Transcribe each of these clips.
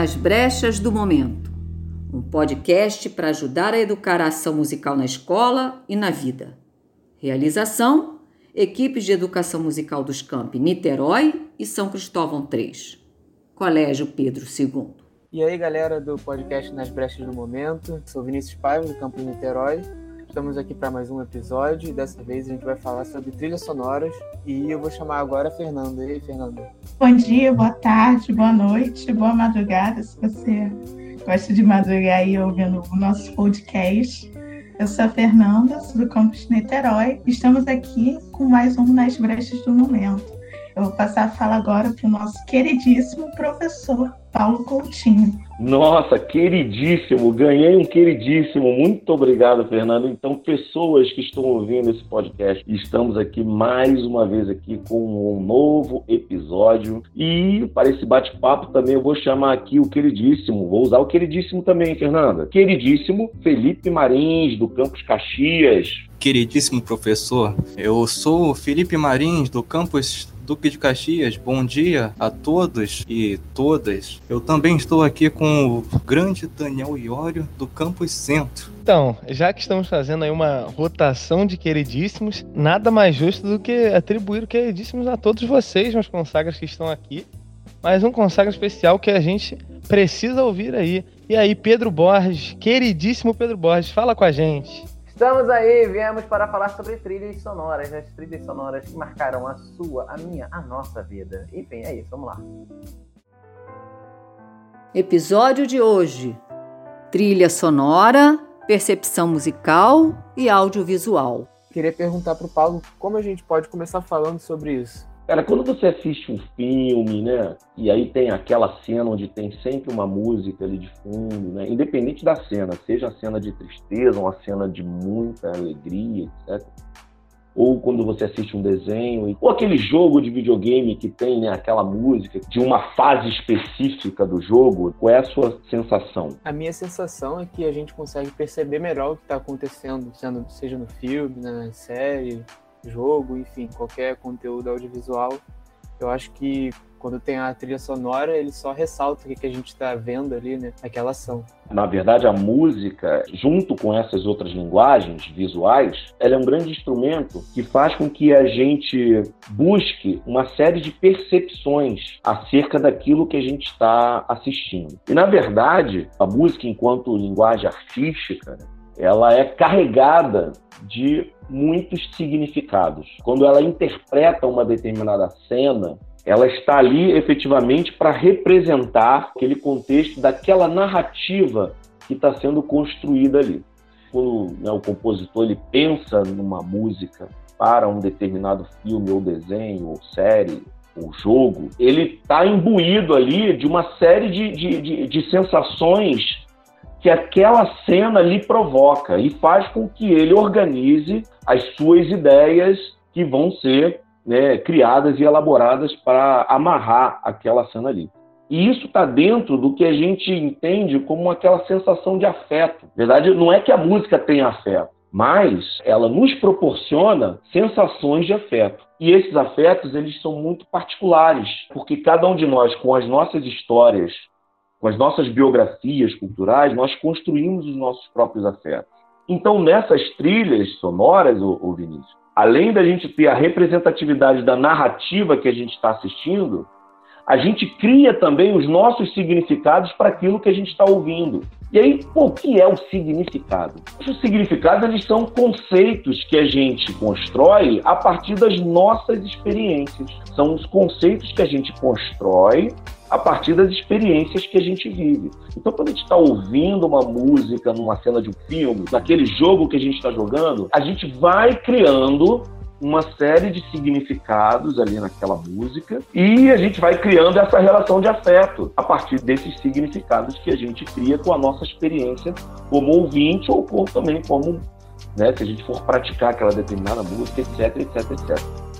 Nas Brechas do Momento, um podcast para ajudar a educar a ação musical na escola e na vida. Realização: equipes de educação musical dos campi Niterói e São Cristóvão III. Colégio Pedro II. E aí, galera do podcast Nas Brechas do Momento, sou Vinícius Paiva, do Campo Niterói. Estamos aqui para mais um episódio e dessa vez a gente vai falar sobre trilhas sonoras. E eu vou chamar agora a Fernanda. E aí, Fernanda? Bom dia, boa tarde, boa noite, boa madrugada, se você gosta de madrugar aí ouvindo o nosso podcast. Eu sou a Fernanda, sou do campus Niterói. Estamos aqui com mais um Nas Brechas do Momento. Eu vou passar a fala agora para o nosso queridíssimo professor Paulo Coutinho. Nossa, queridíssimo, ganhei um queridíssimo. Muito obrigado, Fernando. Então, pessoas que estão ouvindo esse podcast, estamos aqui mais uma vez aqui com um novo episódio. E para esse bate-papo também eu vou chamar aqui o queridíssimo, vou usar o queridíssimo também, Fernanda. Queridíssimo Felipe Marins, do Campus Caxias. Queridíssimo professor, eu sou Felipe Marins, do campus Duque de Caxias, bom dia a todos e todas. Eu também estou aqui com o grande Daniel Iório do Campus Centro. Então, já que estamos fazendo aí uma rotação de queridíssimos, nada mais justo do que atribuir o queridíssimos a todos vocês, meus consagras que estão aqui. Mas um consagra especial que a gente precisa ouvir aí. E aí, Pedro Borges, queridíssimo Pedro Borges, fala com a gente. Estamos aí, viemos para falar sobre trilhas sonoras, as trilhas sonoras que marcaram a sua, a minha, a nossa vida. Enfim, é isso, vamos lá. Episódio de hoje: trilha sonora, percepção musical e audiovisual. Queria perguntar para o Paulo como a gente pode começar falando sobre isso. Cara, quando você assiste um filme, né? E aí tem aquela cena onde tem sempre uma música ali de fundo, né? Independente da cena, seja a cena de tristeza, uma cena de muita alegria, etc. Ou quando você assiste um desenho, ou aquele jogo de videogame que tem né, aquela música de uma fase específica do jogo, qual é a sua sensação? A minha sensação é que a gente consegue perceber melhor o que está acontecendo, seja no filme, na série, jogo, enfim, qualquer conteúdo audiovisual, eu acho que quando tem a trilha sonora, ele só ressalta o que a gente está vendo ali, né? Aquela ação. Na verdade, a música, junto com essas outras linguagens visuais, ela é um grande instrumento que faz com que a gente busque uma série de percepções acerca daquilo que a gente está assistindo. E, na verdade, a música, enquanto linguagem artística, ela é carregada de muitos significados. Quando ela interpreta uma determinada cena, ela está ali efetivamente para representar aquele contexto daquela narrativa que está sendo construída ali. Quando né, o compositor ele pensa numa música para um determinado filme ou desenho ou série ou jogo, ele está imbuído ali de uma série de, de, de, de sensações que aquela cena lhe provoca e faz com que ele organize as suas ideias que vão ser né, criadas e elaboradas para amarrar aquela cena ali. E isso está dentro do que a gente entende como aquela sensação de afeto. Na verdade, não é que a música tenha afeto, mas ela nos proporciona sensações de afeto. E esses afetos, eles são muito particulares, porque cada um de nós, com as nossas histórias, com as nossas biografias culturais, nós construímos os nossos próprios afetos. Então, nessas trilhas sonoras, ô, Vinícius, além da gente ter a representatividade da narrativa que a gente está assistindo, a gente cria também os nossos significados para aquilo que a gente está ouvindo. E aí, pô, o que é o significado? Os significados eles são conceitos que a gente constrói a partir das nossas experiências. São os conceitos que a gente constrói a partir das experiências que a gente vive. Então, quando a gente está ouvindo uma música numa cena de um filme, naquele jogo que a gente está jogando, a gente vai criando uma série de significados ali naquela música e a gente vai criando essa relação de afeto a partir desses significados que a gente cria com a nossa experiência como ouvinte ou como, também como, né, se a gente for praticar aquela determinada música, etc, etc, etc.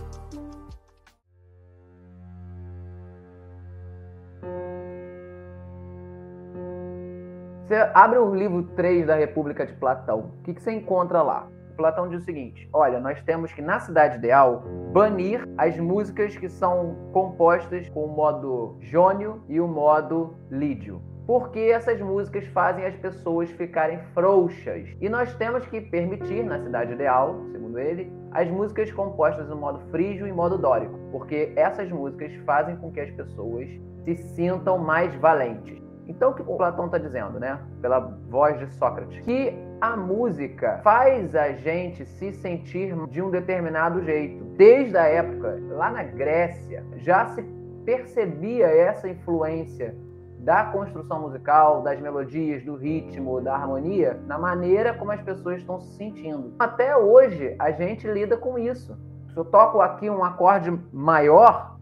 Você abre o livro 3 da República de Platão. O que, que você encontra lá? Platão diz o seguinte: olha, nós temos que, na cidade ideal, banir as músicas que são compostas com o modo jônio e o modo lídio porque essas músicas fazem as pessoas ficarem frouxas. E nós temos que permitir, na cidade ideal, segundo ele, as músicas compostas no modo frígio e modo dórico, porque essas músicas fazem com que as pessoas se sintam mais valentes. Então, o que o Platão está dizendo, né? Pela voz de Sócrates, que a música faz a gente se sentir de um determinado jeito. Desde a época, lá na Grécia, já se percebia essa influência da construção musical, das melodias, do ritmo, da harmonia, na maneira como as pessoas estão se sentindo. Até hoje, a gente lida com isso. Se eu toco aqui um acorde maior,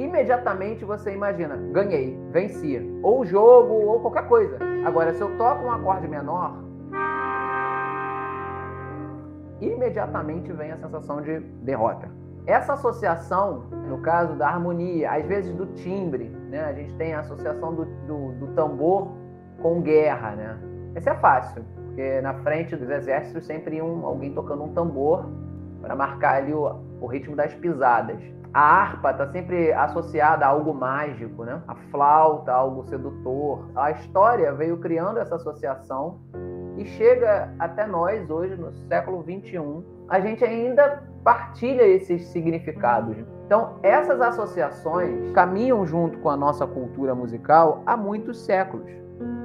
imediatamente você imagina, ganhei, venci, ou jogo, ou qualquer coisa. Agora, se eu toco um acorde menor, imediatamente vem a sensação de derrota. Essa associação, no caso da harmonia, às vezes do timbre, né? A gente tem a associação do, do, do tambor com guerra, né? Esse é fácil, porque na frente dos exércitos sempre um, alguém tocando um tambor para marcar ali o, o ritmo das pisadas. A harpa está sempre associada a algo mágico, né? A flauta, algo sedutor. A história veio criando essa associação e chega até nós hoje, no século 21, a gente ainda partilha esses significados. Então, essas associações caminham junto com a nossa cultura musical há muitos séculos,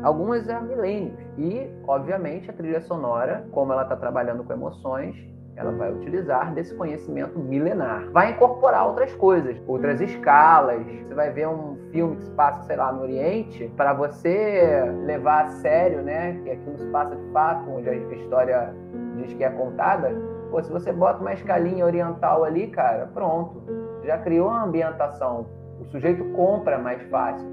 algumas há milênios. E, obviamente, a trilha sonora, como ela está trabalhando com emoções, ela vai utilizar desse conhecimento milenar. Vai incorporar outras coisas, outras escalas. Você vai ver um filme que se passa, sei lá, no Oriente, para você levar a sério, né, que aquilo se passa de fato, onde a história diz que é contada, Pô, se você bota uma escalinha oriental ali, cara, pronto. Já criou uma ambientação. O sujeito compra mais fácil.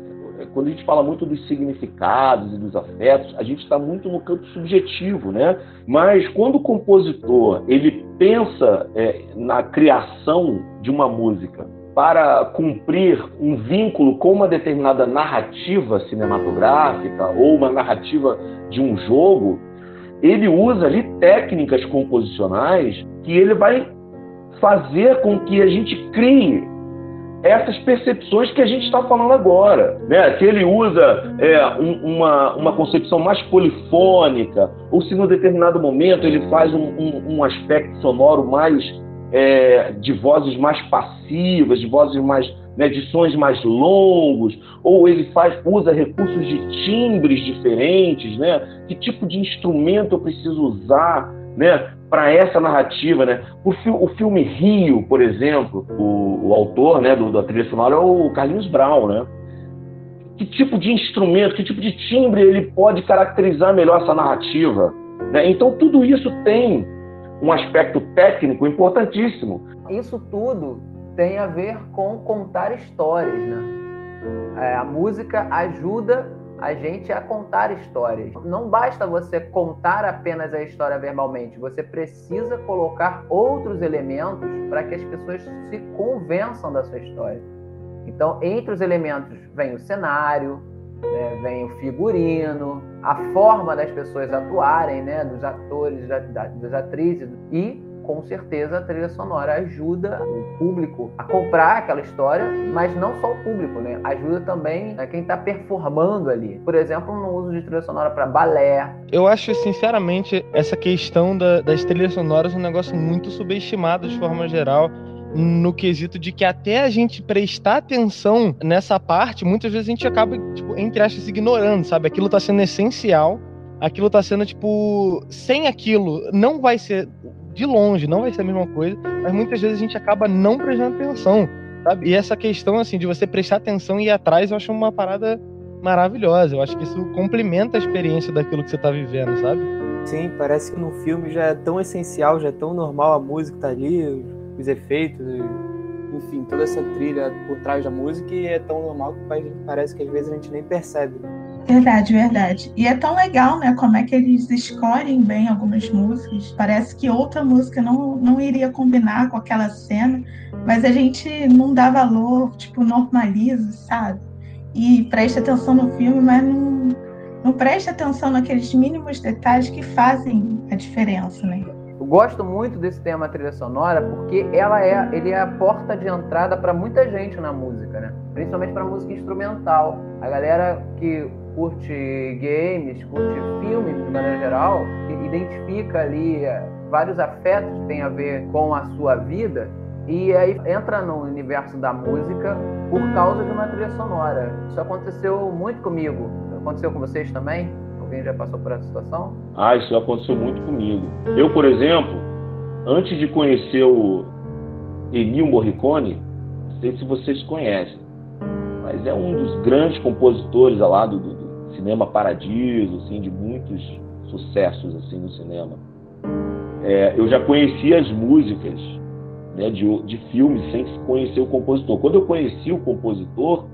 Quando a gente fala muito dos significados e dos afetos, a gente está muito no campo subjetivo, né? Mas quando o compositor ele pensa é, na criação de uma música para cumprir um vínculo com uma determinada narrativa cinematográfica ou uma narrativa de um jogo, ele usa ali técnicas composicionais que ele vai fazer com que a gente crie essas percepções que a gente está falando agora. Né? Se ele usa é, um, uma, uma concepção mais polifônica, ou se no determinado momento ele faz um, um, um aspecto sonoro mais é, de vozes mais passivas, de vozes mais né, sons mais longos, ou ele faz, usa recursos de timbres diferentes, né? Que tipo de instrumento eu preciso usar, né? Para essa narrativa, né? O, fi o, filme Rio, por exemplo, o, o autor, né, do, da trilha sonora é o Carlinhos Brown, né? Que tipo de instrumento, que tipo de timbre ele pode caracterizar melhor essa narrativa? Né? Então tudo isso tem um aspecto técnico importantíssimo. Isso tudo tem a ver com contar histórias, né? É, a música ajuda a gente a contar histórias. Não basta você contar apenas a história verbalmente, você precisa colocar outros elementos para que as pessoas se convençam da sua história. Então, entre os elementos vem o cenário, né, vem o figurino, a forma das pessoas atuarem, né, dos atores, da, da, das atrizes e com certeza a trilha sonora ajuda o público a comprar aquela história, mas não só o público, né? Ajuda também né, quem está performando ali. Por exemplo, no uso de trilha sonora para balé. Eu acho, sinceramente, essa questão da, das trilhas sonoras um negócio muito subestimado de forma geral no quesito de que até a gente prestar atenção nessa parte, muitas vezes a gente acaba, tipo, entre aspas, ignorando, sabe? Aquilo tá sendo essencial, aquilo tá sendo, tipo, sem aquilo, não vai ser de longe, não vai ser a mesma coisa, mas muitas vezes a gente acaba não prestando atenção, sabe? E essa questão, assim, de você prestar atenção e ir atrás, eu acho uma parada maravilhosa. Eu acho que isso complementa a experiência daquilo que você está vivendo, sabe? Sim, parece que no filme já é tão essencial, já é tão normal a música tá ali, os efeitos, enfim, toda essa trilha por trás da música e é tão normal que parece que às vezes a gente nem percebe. Verdade, verdade. E é tão legal, né? Como é que eles escolhem bem algumas músicas. Parece que outra música não, não iria combinar com aquela cena, mas a gente não dá valor, tipo, normaliza, sabe? E presta atenção no filme, mas não, não presta atenção naqueles mínimos detalhes que fazem a diferença, né? Gosto muito desse tema trilha sonora porque ela é, ele é a porta de entrada para muita gente na música, né? Principalmente para música instrumental. A galera que curte games, curte filmes de maneira geral, identifica ali eh, vários afetos que tem a ver com a sua vida e aí entra no universo da música por causa de uma trilha sonora. Isso aconteceu muito comigo. Aconteceu com vocês também? Alguém já passou por essa situação? Ah, isso aconteceu muito comigo. Eu, por exemplo, antes de conhecer o Ennio Morricone, não sei se vocês conhecem, mas é um dos grandes compositores lá do, do cinema Paradiso, assim, de muitos sucessos assim no cinema. É, eu já conhecia as músicas né, de, de filmes sem conhecer o compositor. Quando eu conheci o compositor,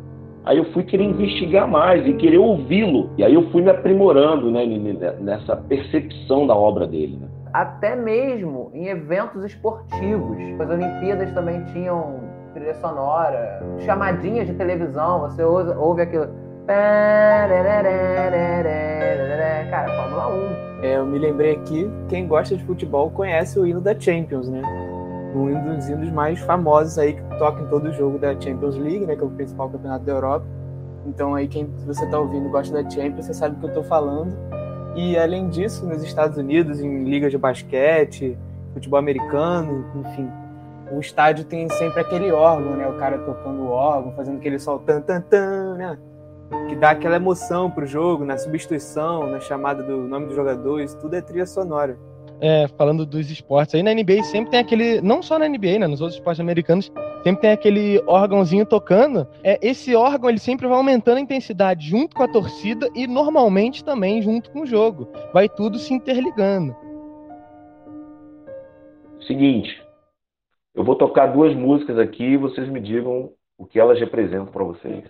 aí eu fui querer investigar mais e querer ouvi-lo. E aí eu fui me aprimorando né, nessa percepção da obra dele. Né? Até mesmo em eventos esportivos. As Olimpíadas também tinham trilha sonora, chamadinhas de televisão, você ouve aquilo. Cara, Fórmula 1. É, eu me lembrei aqui, quem gosta de futebol conhece o hino da Champions, né? Um dos hinos mais famosos aí que toca em todo jogo da Champions League, né, que é o principal campeonato da Europa. Então aí quem você está ouvindo gosta da Champions, você sabe do que eu estou falando. E além disso, nos Estados Unidos, em ligas de basquete, futebol americano, enfim, o estádio tem sempre aquele órgão, né, o cara tocando o órgão, fazendo aquele sol tan tan tan, né, que dá aquela emoção pro jogo, na substituição, na chamada do nome do jogador, isso tudo é trilha sonora é, falando dos esportes aí, na NBA sempre tem aquele, não só na NBA, né, nos outros esportes americanos, sempre tem aquele órgãozinho tocando. É, esse órgão ele sempre vai aumentando a intensidade junto com a torcida e normalmente também junto com o jogo. Vai tudo se interligando. Seguinte, eu vou tocar duas músicas aqui e vocês me digam o que elas representam para vocês.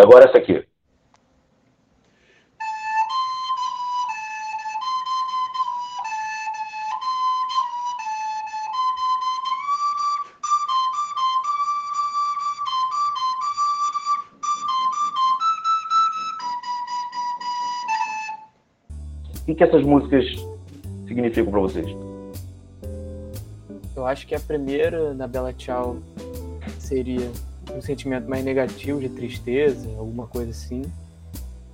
E agora essa aqui. O que, essas músicas significam para vocês? Eu acho que a primeira, na Bela Tchau, seria um sentimento mais negativo, de tristeza, alguma coisa assim.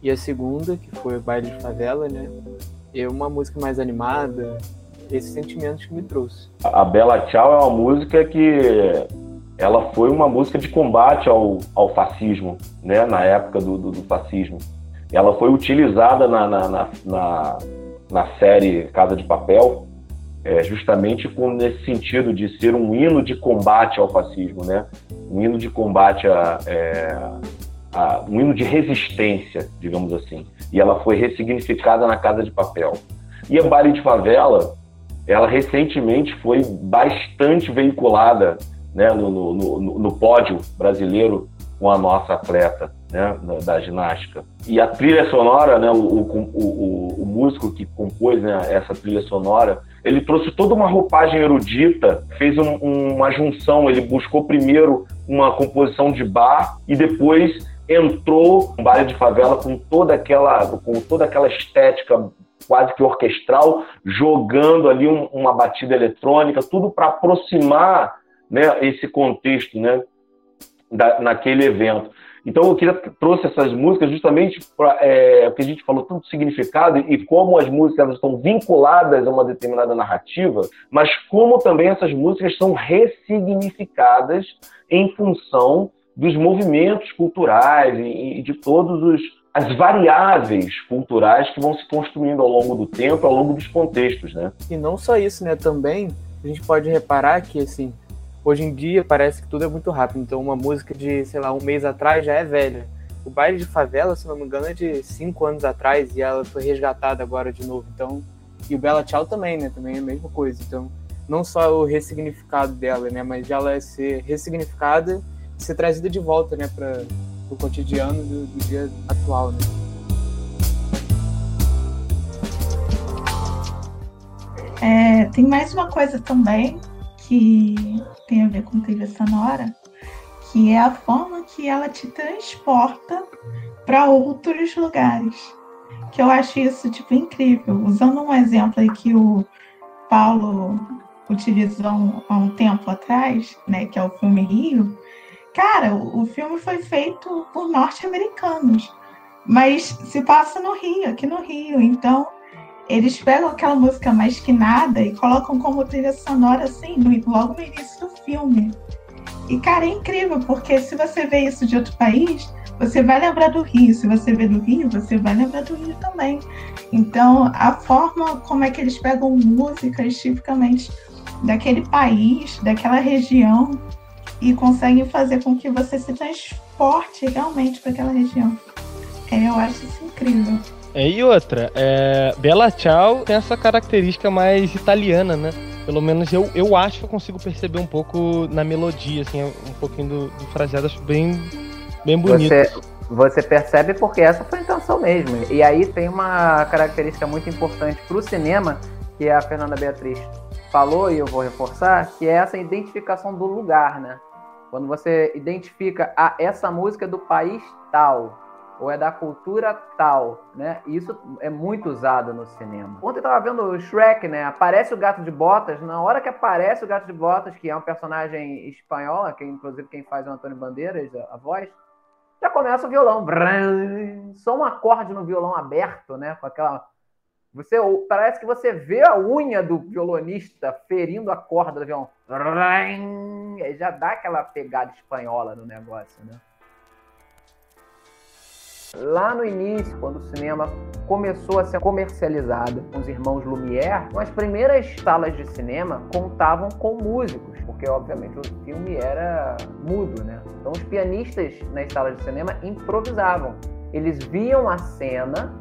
E a segunda, que foi o Baile de Favela, né? É uma música mais animada, esses sentimentos que me trouxe. A Bela Tchau é uma música que ela foi uma música de combate ao, ao fascismo, né? Na época do, do, do fascismo. Ela foi utilizada na, na, na, na, na série Casa de Papel é, justamente com, nesse sentido de ser um hino de combate ao fascismo, né? Um hino de combate a, é, a, um hino de resistência, digamos assim. E ela foi ressignificada na Casa de Papel. E a Baile de Favela, ela recentemente foi bastante veiculada né, no, no, no, no pódio brasileiro com a nossa atleta né, da, ginástica. E a trilha sonora, né, o, o, o, o músico que compôs né, essa trilha sonora, ele trouxe toda uma roupagem erudita, fez um, uma junção, ele buscou primeiro uma composição de bar e depois entrou no baile de favela com toda aquela, com toda aquela estética quase que orquestral, jogando ali um, uma batida eletrônica, tudo para aproximar né, esse contexto né, da, naquele evento. Então eu queria trouxe essas músicas justamente para é, que a gente falou tanto significado e como as músicas estão vinculadas a uma determinada narrativa, mas como também essas músicas são ressignificadas em função dos movimentos culturais e, e de todos os as variáveis culturais que vão se construindo ao longo do tempo, ao longo dos contextos, né? E não só isso, né? Também a gente pode reparar que assim Hoje em dia parece que tudo é muito rápido. Então uma música de, sei lá, um mês atrás já é velha. O baile de favela, se não me engano, é de cinco anos atrás e ela foi resgatada agora de novo. Então, e o Bela Tchau também, né? Também é a mesma coisa. Então, não só o ressignificado dela, né? Mas ela é ser ressignificada e ser trazida de volta, né? Para o cotidiano do, do dia atual, né? É, tem mais uma coisa também que tem a ver com trilha sonora, que é a forma que ela te transporta para outros lugares. Que eu acho isso tipo incrível. Usando um exemplo aí que o Paulo utilizou há um tempo atrás, né, que é o filme Rio. Cara, o, o filme foi feito por norte-americanos, mas se passa no Rio, aqui no Rio. Então, eles pegam aquela música mais que nada e colocam como trilha sonora assim, logo no início do filme. E, cara, é incrível, porque se você vê isso de outro país, você vai lembrar do Rio. Se você vê do Rio, você vai lembrar do Rio também. Então, a forma como é que eles pegam músicas tipicamente daquele país, daquela região, e conseguem fazer com que você se transporte realmente para aquela região. É, eu acho isso incrível. É, e outra, é, Bella Ciao tem essa característica mais italiana, né? Pelo menos eu, eu acho que eu consigo perceber um pouco na melodia, assim, um pouquinho do, do fraseado, acho bem, bem bonito. Você, você percebe porque essa foi a intenção mesmo. E aí tem uma característica muito importante para o cinema, que é a Fernanda Beatriz falou, e eu vou reforçar, que é essa identificação do lugar, né? Quando você identifica a, essa música é do país tal, ou é da cultura tal, né? Isso é muito usado no cinema. Ontem eu tava vendo o Shrek, né? Aparece o Gato de Botas, na hora que aparece o Gato de Botas, que é um personagem espanhol, que inclusive quem faz é o Antônio Bandeiras, a, voz, já começa o violão. Só um acorde no violão aberto, né? Com aquela você parece que você vê a unha do violonista ferindo a corda do violão. Já dá aquela pegada espanhola no negócio, né? Lá no início, quando o cinema começou a ser comercializado com os irmãos Lumière, as primeiras salas de cinema contavam com músicos, porque obviamente o filme era mudo, né? Então os pianistas nas salas de cinema improvisavam. Eles viam a cena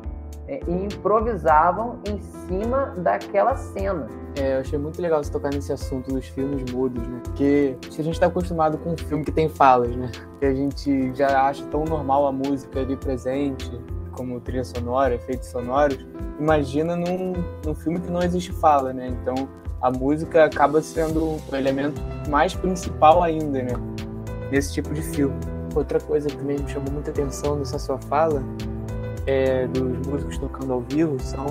é, e improvisavam em cima daquela cena. É, eu achei muito legal você tocar nesse assunto dos filmes mudos, né? Porque a gente está acostumado com um filme que tem falas, né? Que a gente já acha tão normal a música ali presente, como trilha sonora, efeitos sonoros. Imagina num, num filme que não existe fala, né? Então a música acaba sendo o elemento mais principal ainda, né? Nesse tipo de filme. Outra coisa que também me chamou muita atenção nessa sua fala é, dos músicos tocando ao vivo são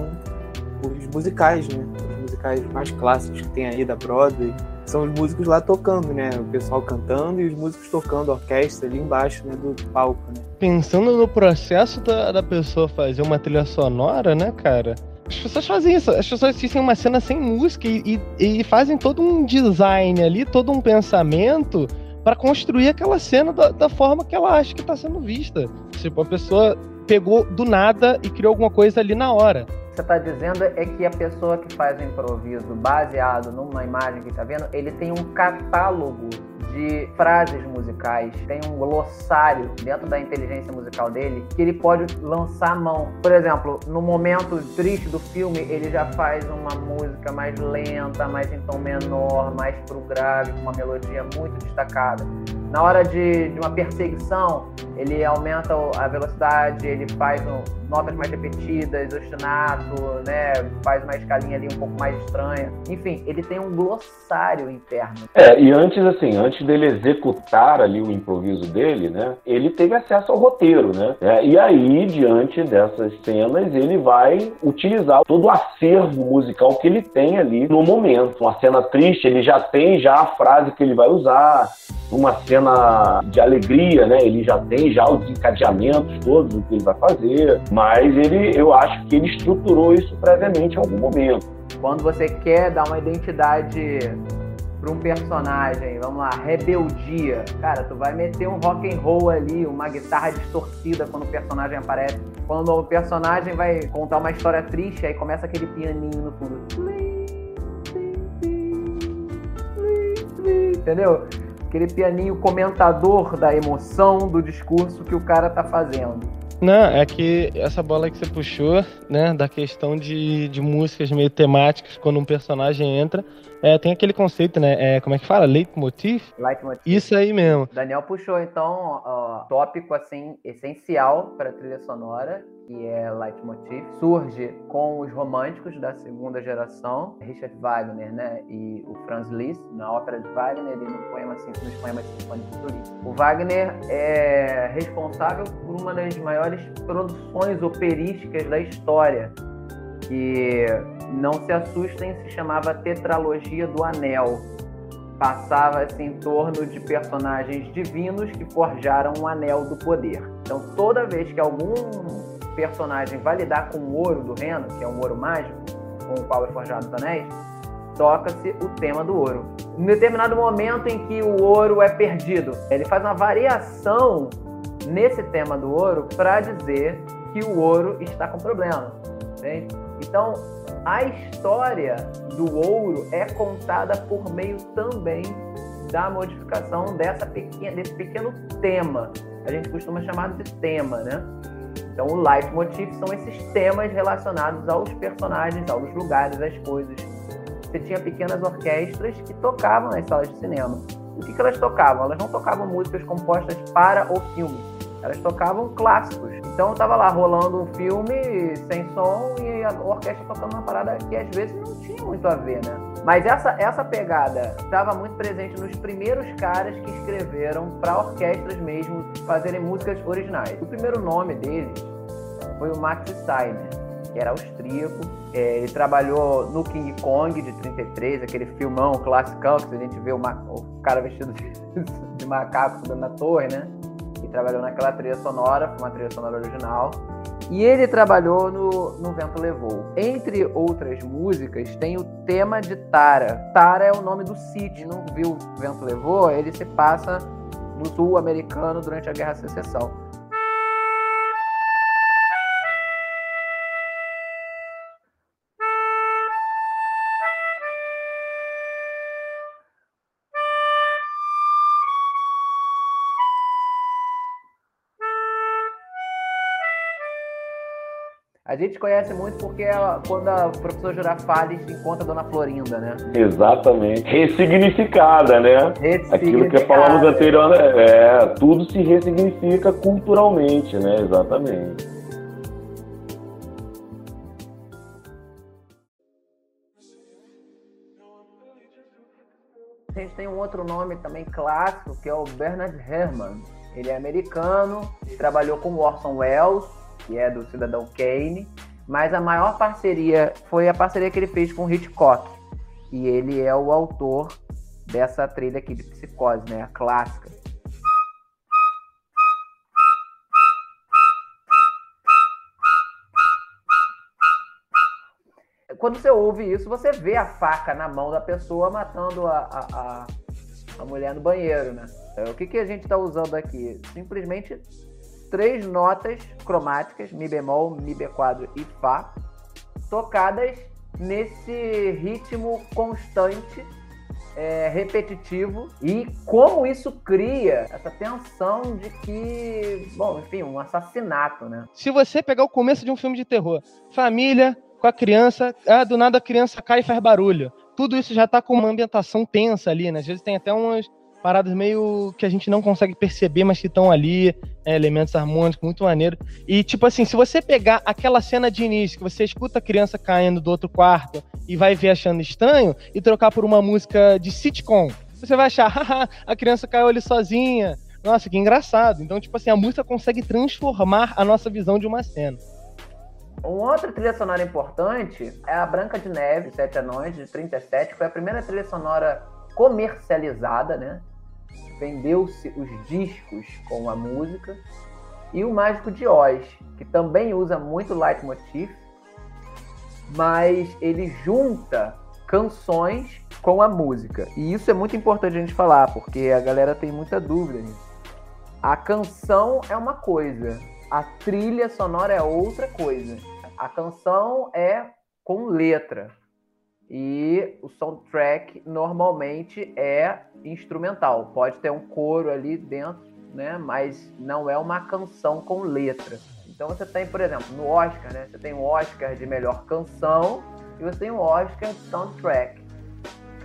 os musicais, né? Os musicais mais clássicos que tem aí da Broadway. São os músicos lá tocando, né? O pessoal cantando e os músicos tocando, a orquestra ali embaixo né? do palco, né? Pensando no processo da, da pessoa fazer uma trilha sonora, né, cara? As pessoas fazem isso, as pessoas assistem uma cena sem música e, e, e fazem todo um design ali, todo um pensamento para construir aquela cena da, da, forma que ela acha que está sendo vista. Tipo, a pessoa pegou do nada e criou alguma coisa ali na hora. Você está dizendo é que a pessoa que faz o improviso baseado numa imagem que está vendo, ele tem um catálogo de frases musicais, tem um glossário dentro da inteligência musical dele que ele pode lançar a mão. Por exemplo, no momento triste do filme, ele já faz uma música mais lenta, mais em tom menor, mais pro grave, com uma melodia muito destacada. Na hora de, de uma perseguição, ele aumenta a velocidade, ele faz um, notas mais repetidas, ostinato, né? Faz uma escalinha ali um pouco mais estranha. Enfim, ele tem um glossário interno. É, e antes, assim, antes dele executar ali o improviso dele, né? Ele teve acesso ao roteiro, né? É, e aí, diante dessas cenas, ele vai utilizar todo o acervo musical que ele tem ali no momento. Uma cena triste, ele já tem já a frase que ele vai usar. Uma cena de alegria, né? Ele já tem já os encadeamentos todos do que ele vai fazer. Mas ele, eu acho que ele estruturou isso previamente em algum momento. Quando você quer dar uma identidade para um personagem, vamos lá, rebeldia, cara, tu vai meter um rock and roll ali, uma guitarra distorcida quando o personagem aparece. Quando o personagem vai contar uma história triste, aí começa aquele pianinho no fundo. entendeu? Aquele pianinho comentador da emoção do discurso que o cara tá fazendo. Não, é que essa bola que você puxou, né, da questão de, de músicas meio temáticas, quando um personagem entra, é, tem aquele conceito, né, é, como é que fala? Leitmotiv? Leitmotiv. Isso aí mesmo. Daniel puxou, então, ó, tópico, assim, essencial para a trilha sonora, que é Leitmotiv, surge com os românticos da segunda geração, Richard Wagner, né, e o Franz Liszt, na ópera de Wagner e no poema, assim, nos poemas sinfônicos do Liszt. O Wagner é responsável por uma das maiores produções operísticas da história, que não se assustem, se chamava Tetralogia do Anel. Passava-se em torno de personagens divinos que forjaram um anel do poder. Então, toda vez que algum personagem vai lidar com o ouro do reino, que é um ouro mágico, com o qual é forjado os anéis, toca-se o tema do ouro. Em determinado momento em que o ouro é perdido, ele faz uma variação nesse tema do ouro para dizer que o ouro está com problema. Entende? Então, a história do ouro é contada por meio também da modificação dessa pequena, desse pequeno tema. A gente costuma chamar de tema, né? Então, o leitmotiv são esses temas relacionados aos personagens, aos lugares, às coisas. Você tinha pequenas orquestras que tocavam nas salas de cinema. O que, que elas tocavam? Elas não tocavam músicas compostas para o filme. Elas tocavam clássicos. Então estava lá rolando um filme sem som e a orquestra tocando uma parada que às vezes não tinha muito a ver, né? Mas essa, essa pegada estava muito presente nos primeiros caras que escreveram para orquestras mesmo fazerem músicas originais. O primeiro nome deles foi o Max Steiner, que era austríaco. É, ele trabalhou no King Kong de 33, aquele filmão classicão que a gente vê o, o cara vestido de, de macaco subindo na torre, né? Trabalhou naquela trilha sonora, foi uma trilha sonora original. E ele trabalhou no, no Vento Levou. Entre outras músicas, tem o tema de Tara. Tara é o nome do sítio. Não viu Vento Levou? Ele se passa no sul americano durante a Guerra Secessão. A gente conhece muito porque é quando a professora Girafales encontra a Dona Florinda, né? Exatamente. Ressignificada, né? Ressignificada. Aquilo que falamos anteriormente. É, tudo se ressignifica culturalmente, né? Exatamente. A gente tem um outro nome também clássico, que é o Bernard Herrmann. Ele é americano, trabalhou com Orson Welles, que é do Cidadão Kane, mas a maior parceria foi a parceria que ele fez com Hitchcock, e ele é o autor dessa trilha aqui de Psicose, né, a clássica. Quando você ouve isso, você vê a faca na mão da pessoa matando a, a, a, a mulher no banheiro, né? O que, que a gente está usando aqui? Simplesmente três notas cromáticas, Mi bemol, Mi B quadro e Fá, tocadas nesse ritmo constante, é, repetitivo, e como isso cria essa tensão de que, bom, enfim, um assassinato, né? Se você pegar o começo de um filme de terror, família com a criança, ah, do nada a criança cai e faz barulho. Tudo isso já tá com uma ambientação tensa ali, né? Às vezes tem até umas paradas meio que a gente não consegue perceber, mas que estão ali, é, elementos harmônicos, muito maneiro. E, tipo assim, se você pegar aquela cena de início, que você escuta a criança caindo do outro quarto e vai ver achando estranho, e trocar por uma música de sitcom, você vai achar, haha, a criança caiu ali sozinha. Nossa, que engraçado. Então, tipo assim, a música consegue transformar a nossa visão de uma cena. Uma outra trilha sonora importante é a Branca de Neve, Sete Anões, de 37, que foi a primeira trilha sonora comercializada, né? Vendeu-se os discos com a música, e o Mágico de Oz, que também usa muito leitmotiv, mas ele junta canções com a música. E isso é muito importante a gente falar, porque a galera tem muita dúvida nisso. A canção é uma coisa, a trilha sonora é outra coisa. A canção é com letra. E o soundtrack normalmente é instrumental. Pode ter um coro ali dentro, né? Mas não é uma canção com letra. Então você tem, por exemplo, no Oscar, né? Você tem o Oscar de melhor canção e você tem o Oscar de soundtrack.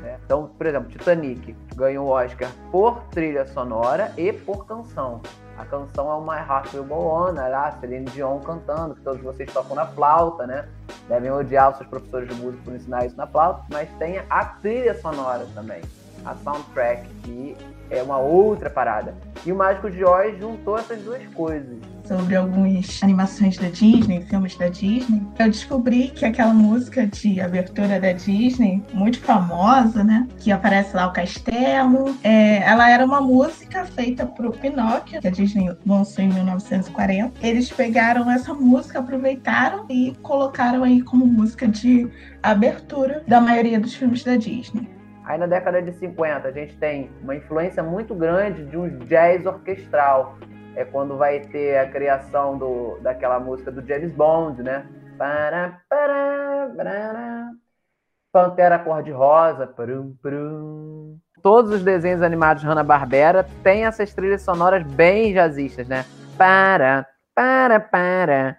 Né? Então, por exemplo, Titanic ganhou o Oscar por trilha sonora e por canção. A canção é o My Heart Will Go On, lá, Celine Dion cantando, que todos vocês tocam na flauta, né? Devem odiar os seus professores de música por ensinar isso na flauta, mas tem a trilha sonora também, a soundtrack, que é uma outra parada. E o Mágico de Oz juntou essas duas coisas. Sobre algumas animações da Disney, filmes da Disney, eu descobri que aquela música de abertura da Disney, muito famosa, né? Que aparece lá o castelo, é, ela era uma música feita pro Pinóquio, que a Disney lançou em 1940. Eles pegaram essa música, aproveitaram e colocaram aí como música de abertura da maioria dos filmes da Disney. Aí na década de 50 a gente tem uma influência muito grande de um jazz orquestral. É quando vai ter a criação do, daquela música do James Bond, né? Para, para, para, Pantera Cor-de-Rosa. Todos os desenhos animados de Hanna-Barbera têm essas trilhas sonoras bem jazzistas, né? Para, para, para.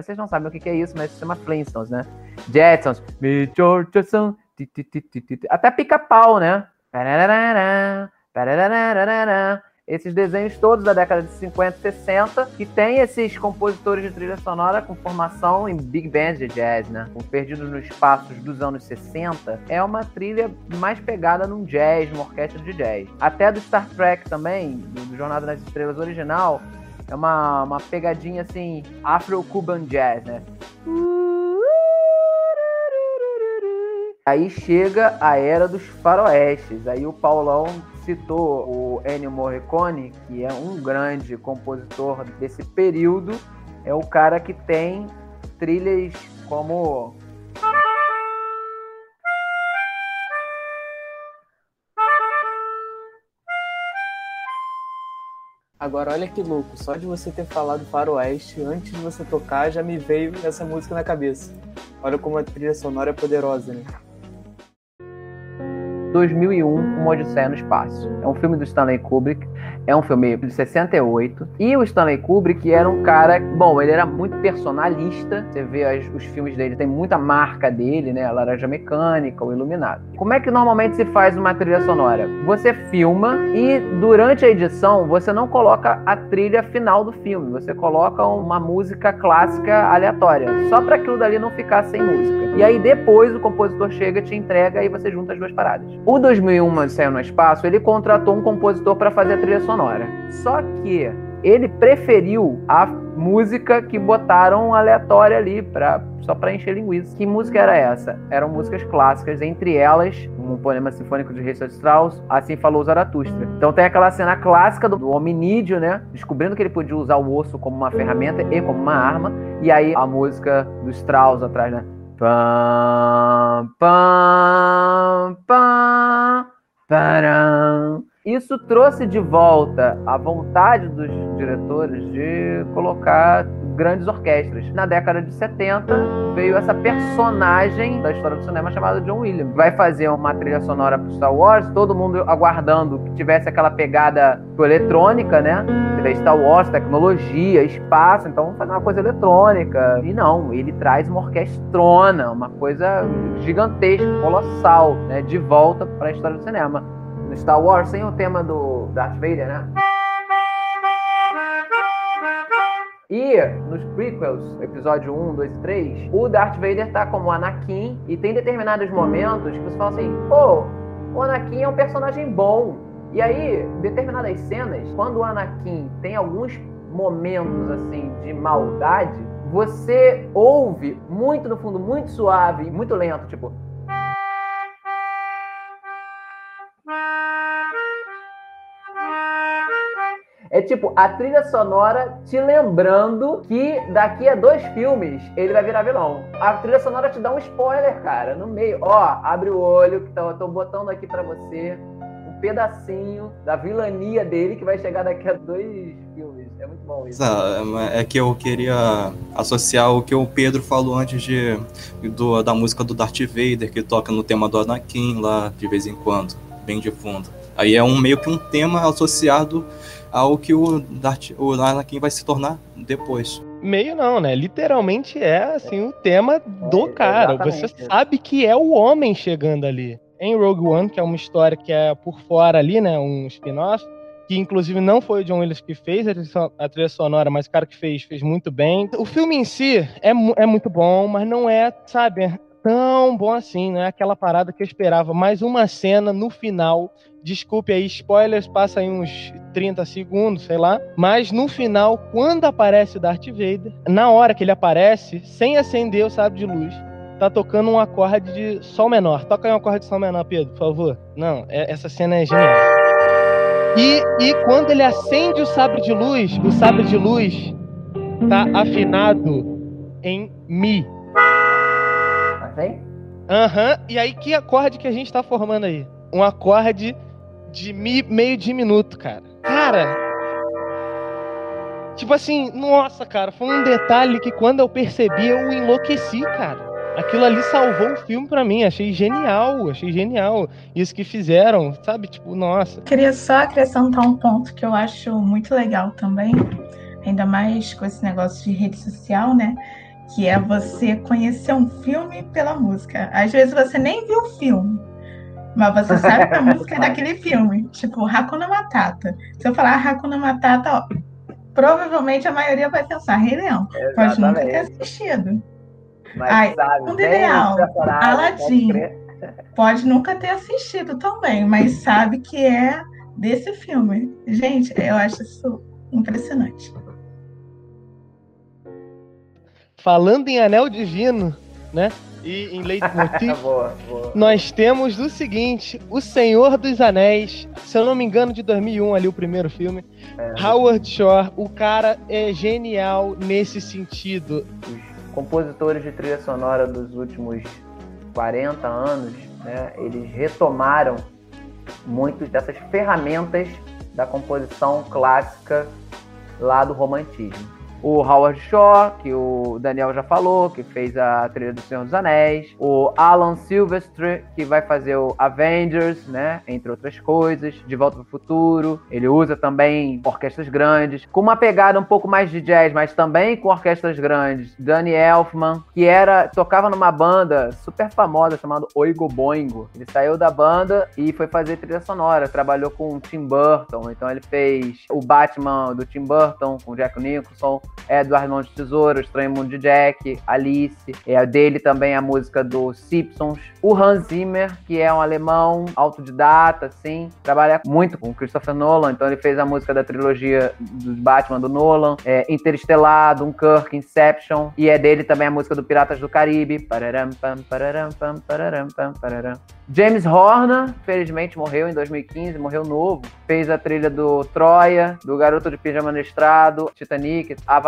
Vocês não sabem o que é isso, mas se chama Flintstones, né? Jetsons. Até pica-pau, né? Esses desenhos todos da década de 50 e 60, que tem esses compositores de trilha sonora com formação em big band de jazz, né? Com Perdidos nos Espaços dos anos 60, é uma trilha mais pegada num jazz, numa orquestra de jazz. Até do Star Trek também, do Jornada nas Estrelas original, é uma, uma pegadinha assim, afro-cuban jazz, né? Aí chega a era dos faroestes. Aí o Paulão citou o Ennio Morricone, que é um grande compositor desse período. É o cara que tem trilhas como Agora, olha que louco, só de você ter falado Faroeste, antes de você tocar, já me veio essa música na cabeça. Olha como a trilha sonora é poderosa, né? 2001, Uma Odisseia no Espaço. É um filme do Stanley Kubrick, é um filme de 68. E o Stanley Kubrick era um cara, bom, ele era muito personalista. Você vê as, os filmes dele, tem muita marca dele, né? A Laranja Mecânica, o Iluminado. Como é que normalmente se faz uma trilha sonora? Você filma e durante a edição você não coloca a trilha final do filme, você coloca uma música clássica aleatória, só para aquilo dali não ficar sem música. E aí depois o compositor chega, te entrega e você junta as duas paradas. O 2001 Saiu no Espaço, ele contratou um compositor para fazer a trilha sonora. Só que ele preferiu a música que botaram aleatória ali para só para encher linguiça. Que música era essa? Eram músicas clássicas, entre elas um poema sinfônico de Richard Strauss, assim falou Zaratustra. Então tem aquela cena clássica do hominídeo, né, descobrindo que ele podia usar o osso como uma ferramenta e como uma arma, e aí a música do Strauss atrás, né? Pam, pam, pam. Isso trouxe de volta a vontade dos diretores de colocar grandes orquestras. Na década de 70 veio essa personagem da história do cinema chamada John Williams. Vai fazer uma trilha sonora para Star Wars, todo mundo aguardando que tivesse aquela pegada eletrônica, né? Star Wars, tecnologia, espaço, então vamos fazer uma coisa eletrônica. E não, ele traz uma orquestrona, uma coisa gigantesca, colossal, né? De volta para a história do cinema. Star Wars, sem o tema do Darth Vader, né? E nos prequels, episódio 1, 2 e 3, o Darth Vader tá como Anakin e tem determinados momentos que você fala assim, pô, o Anakin é um personagem bom. E aí, determinadas cenas, quando o Anakin tem alguns momentos assim de maldade, você ouve muito no fundo, muito suave, muito lento, tipo, É tipo a trilha sonora te lembrando que daqui a dois filmes ele vai virar vilão. A trilha sonora te dá um spoiler, cara, no meio. Ó, abre o olho que eu tô botando aqui para você um pedacinho da vilania dele que vai chegar daqui a dois filmes. É muito bom isso. É que eu queria associar o que o Pedro falou antes de, do, da música do Darth Vader, que toca no tema do Anakin lá de vez em quando, bem de fundo. Aí é um meio que um tema associado ao que o, Darth, o Anakin vai se tornar depois. Meio não, né? Literalmente é assim o tema do é, cara. Exatamente. Você sabe que é o homem chegando ali. Em Rogue One, que é uma história que é por fora ali, né? Um spin-off, que inclusive não foi o John Williams que fez a trilha sonora, mas o cara que fez, fez muito bem. O filme em si é, é muito bom, mas não é, sabe, tão bom assim, não é aquela parada que eu esperava. Mais uma cena no final Desculpe aí, spoilers, passa aí uns 30 segundos, sei lá. Mas no final, quando aparece o Darth Vader, na hora que ele aparece, sem acender o sábio de luz, tá tocando um acorde de sol menor. Toca aí um acorde de sol menor, Pedro, por favor. Não, é, essa cena é genial. E, e quando ele acende o sabre de luz, o sabre de luz tá afinado em Mi. Assim? Aham, uhum. e aí que acorde que a gente tá formando aí? Um acorde de mi, meio de minuto, cara. Cara. Tipo assim, nossa, cara, foi um detalhe que quando eu percebi eu enlouqueci, cara. Aquilo ali salvou o filme para mim, achei genial, achei genial. Isso que fizeram, sabe? Tipo, nossa. Queria só acrescentar um ponto que eu acho muito legal também, ainda mais com esse negócio de rede social, né? Que é você conhecer um filme pela música. Às vezes você nem viu o filme, mas você sabe que a música é daquele filme, tipo Hakuna Matata. Se eu falar Hakuna Matata, ó, provavelmente a maioria vai pensar Rei Leão. Pode nunca ter assistido. Mas Ai, sabe, Fundo Ideal, Aladdin. Pode nunca ter assistido também, mas sabe que é desse filme. Gente, eu acho isso impressionante. Falando em Anel Divino, né? E em Leitmotiv, boa, boa. nós temos o seguinte: O Senhor dos Anéis, se eu não me engano, de 2001, ali o primeiro filme. É. Howard Shore, o cara é genial nesse sentido. Os compositores de trilha sonora dos últimos 40 anos, né, eles retomaram muitas dessas ferramentas da composição clássica lá do romantismo o Howard Shore, que o Daniel já falou, que fez a trilha do Senhor dos Anéis, o Alan Silvestre, que vai fazer o Avengers, né, entre outras coisas, De Volta para o Futuro. Ele usa também orquestras grandes, com uma pegada um pouco mais de jazz, mas também com orquestras grandes. Danny Elfman, que era tocava numa banda super famosa chamada Oigo Boingo. Ele saiu da banda e foi fazer trilha sonora, trabalhou com Tim Burton, então ele fez o Batman do Tim Burton com Jack Nicholson, Edward Mão de Tesouro, Estranho Mundo de Jack, Alice, é dele também a música do Simpsons. O Hans Zimmer, que é um alemão autodidata, assim, trabalha muito com Christopher Nolan, então ele fez a música da trilogia dos Batman do Nolan, é, Interestelar, Dunkirk, Inception, e é dele também a música do Piratas do Caribe. James Horner, felizmente morreu em 2015, morreu novo. Fez a trilha do Troia, do Garoto de Pijama Listrado, Titanic, Avatar,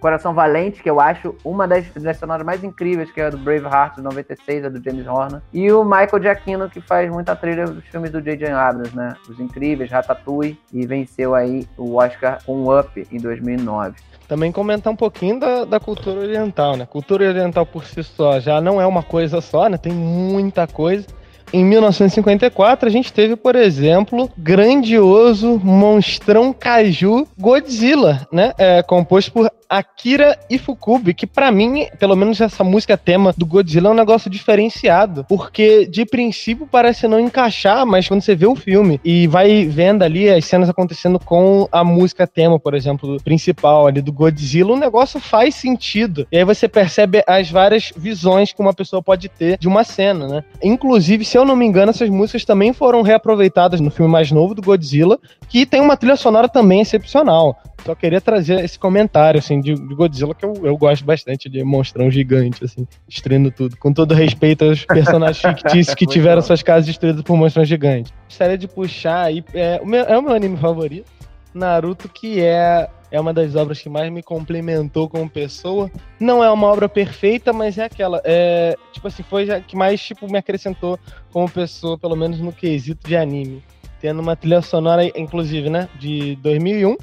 Coração Valente, que eu acho uma das trilhas sonoras mais incríveis, que é a do Braveheart de 96, a do James Horner. E o Michael Giacchino, que faz muita trilha dos filmes do J.J. Abrams, né? Os Incríveis, Ratatouille, e venceu aí o Oscar com Up em 2009 também comentar um pouquinho da, da cultura oriental, né? Cultura oriental por si só já não é uma coisa só, né? Tem muita coisa. Em 1954, a gente teve, por exemplo, grandioso monstrão caju Godzilla, né? É, composto por Akira Ifukube, que para mim, pelo menos essa música tema do Godzilla é um negócio diferenciado, porque de princípio parece não encaixar, mas quando você vê o filme e vai vendo ali as cenas acontecendo com a música tema, por exemplo, principal ali do Godzilla, o negócio faz sentido. E aí você percebe as várias visões que uma pessoa pode ter de uma cena, né? Inclusive, se eu não me engano, essas músicas também foram reaproveitadas no filme mais novo do Godzilla, que tem uma trilha sonora também excepcional. Só queria trazer esse comentário, assim, de, de Godzilla, que eu, eu gosto bastante de monstrão gigante, assim, destruindo tudo. Com todo respeito aos personagens fictícios que tiveram bom. suas casas destruídas por monstrões gigantes. Gostaria de puxar aí, é o meu, é o meu anime favorito, Naruto, que é é uma das obras que mais me complementou como pessoa. Não é uma obra perfeita, mas é aquela. É, tipo assim, foi a que mais tipo, me acrescentou como pessoa, pelo menos no quesito de anime. tendo uma trilha sonora, inclusive, né, de 2001,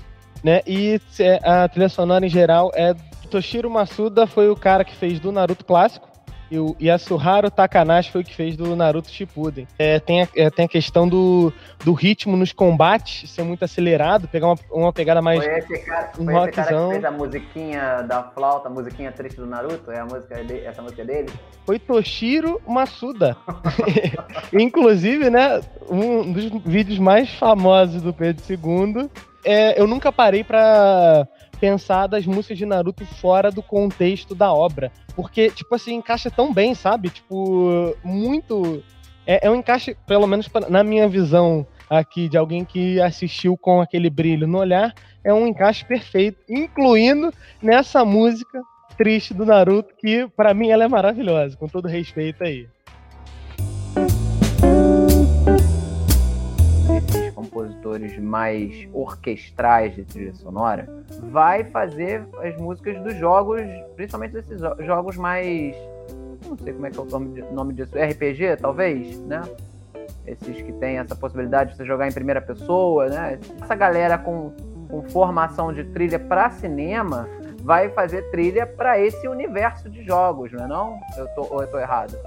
né, e a trilha sonora em geral é Toshiro Masuda foi o cara que fez do Naruto clássico, e o Yasuharu Takanashi foi o que fez do Naruto Shippuden. É, tem, a, é, tem a questão do, do ritmo nos combates ser muito acelerado, pegar uma, uma pegada mais. Foi esse cara, um foi esse cara que fez a musiquinha da flauta, a musiquinha triste do Naruto? É a música de, essa música dele? Foi Toshiro Masuda. Inclusive, né, um dos vídeos mais famosos do Pedro II. É, eu nunca parei para pensar das músicas de Naruto fora do contexto da obra. Porque, tipo assim, encaixa tão bem, sabe? Tipo, muito. É, é um encaixe, pelo menos na minha visão aqui, de alguém que assistiu com aquele brilho no olhar, é um encaixe perfeito, incluindo nessa música triste do Naruto, que para mim ela é maravilhosa, com todo respeito aí. Compositores mais orquestrais de trilha sonora, vai fazer as músicas dos jogos, principalmente desses jogos mais. Não sei como é que é o nome, nome disso, RPG, talvez, né? Esses que tem essa possibilidade de você jogar em primeira pessoa, né? Essa galera com, com formação de trilha para cinema vai fazer trilha para esse universo de jogos, não é não? Eu tô, ou eu tô errado?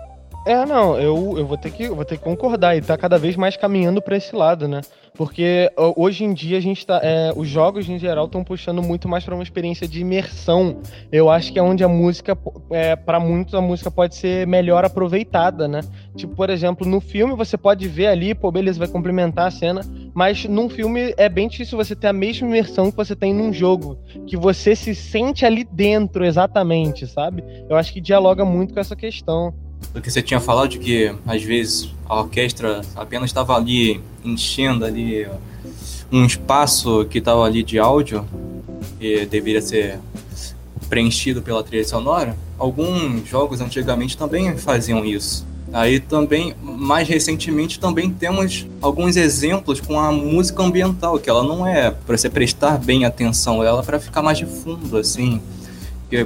É, não, eu, eu vou ter que vou ter que concordar e tá cada vez mais caminhando para esse lado, né? Porque hoje em dia a gente tá. É, os jogos em geral estão puxando muito mais para uma experiência de imersão. Eu acho que é onde a música, é, para muitos, a música pode ser melhor aproveitada, né? Tipo, por exemplo, no filme você pode ver ali, pô, beleza, vai complementar a cena, mas num filme é bem difícil você ter a mesma imersão que você tem num jogo, que você se sente ali dentro exatamente, sabe? Eu acho que dialoga muito com essa questão do que você tinha falado de que às vezes a orquestra apenas estava ali enchendo ali um espaço que estava ali de áudio e deveria ser preenchido pela trilha sonora. Alguns jogos antigamente também faziam isso. Aí também, mais recentemente, também temos alguns exemplos com a música ambiental, que ela não é para você prestar bem atenção, ela é para ficar mais de fundo, assim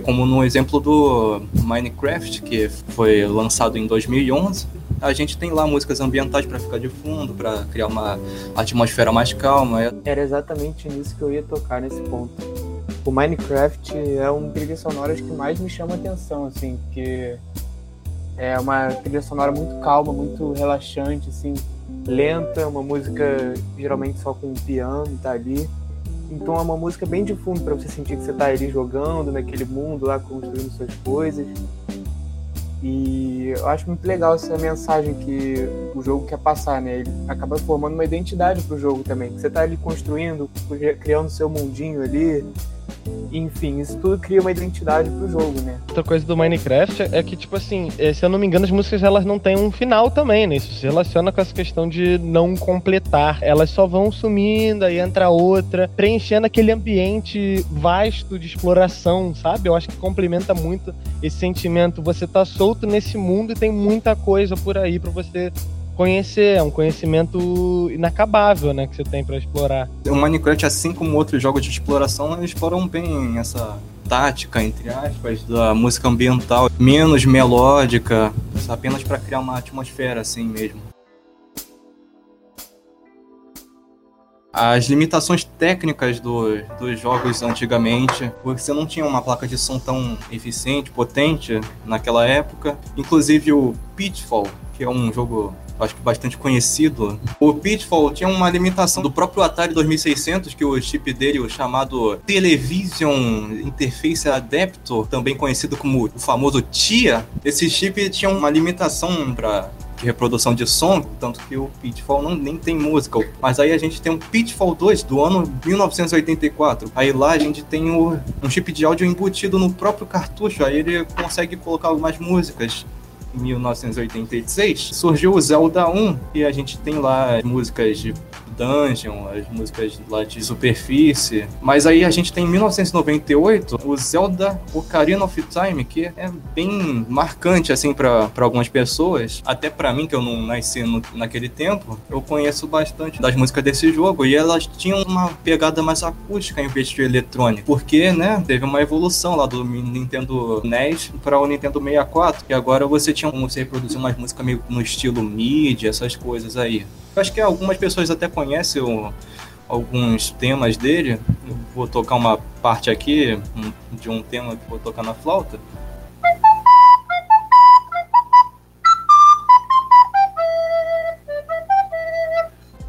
como no exemplo do Minecraft, que foi lançado em 2011, a gente tem lá músicas ambientais para ficar de fundo, para criar uma atmosfera mais calma. Era exatamente nisso que eu ia tocar nesse ponto. O Minecraft é um trilha sonora que mais me chama atenção, assim, porque é uma trilha sonora muito calma, muito relaxante, assim, lenta, uma música geralmente só com piano, tá ali então é uma música bem de fundo para você sentir que você tá ali jogando naquele mundo lá, construindo suas coisas. E eu acho muito legal essa mensagem que o jogo quer passar, né? Ele acaba formando uma identidade pro jogo também. Você tá ali construindo, criando seu mundinho ali, enfim, isso tudo cria uma identidade pro jogo, né? Outra coisa do Minecraft é que, tipo assim, é, se eu não me engano, as músicas elas não têm um final também, né? Isso se relaciona com essa questão de não completar. Elas só vão sumindo, aí entra outra, preenchendo aquele ambiente vasto de exploração, sabe? Eu acho que complementa muito esse sentimento. Você tá solto nesse mundo e tem muita coisa por aí para você conhecer, é um conhecimento inacabável, né, que você tem para explorar. O Minecraft, assim como outros jogos de exploração, exploram bem essa tática, entre aspas, da música ambiental, menos melódica, apenas para criar uma atmosfera assim mesmo. As limitações técnicas do, dos jogos antigamente, porque você não tinha uma placa de som tão eficiente, potente naquela época. Inclusive o Pitfall, que é um jogo acho que bastante conhecido. O Pitfall tinha uma limitação do próprio Atari 2600, que o chip dele, o chamado Television Interface Adapter, também conhecido como o famoso TIA, esse chip tinha uma limitação para de reprodução de som, tanto que o Pitfall não, nem tem música. Mas aí a gente tem um Pitfall 2 do ano 1984. Aí lá a gente tem o, um chip de áudio embutido no próprio cartucho, aí ele consegue colocar algumas músicas 1986, surgiu o Zelda 1 e a gente tem lá músicas de Dungeon, as músicas lá de superfície. Mas aí a gente tem em 1998 o Zelda Ocarina of Time, que é bem marcante assim para algumas pessoas, até para mim que eu não nasci no, naquele tempo, eu conheço bastante das músicas desse jogo e elas tinham uma pegada mais acústica em vez de eletrônica, porque, né, teve uma evolução lá do Nintendo NES para o Nintendo 64, e agora você tinha você reproduzir umas músicas meio no estilo MIDI, essas coisas aí. Eu acho que algumas pessoas até conhecem o, alguns temas dele. Eu vou tocar uma parte aqui de um tema que vou tocar na flauta.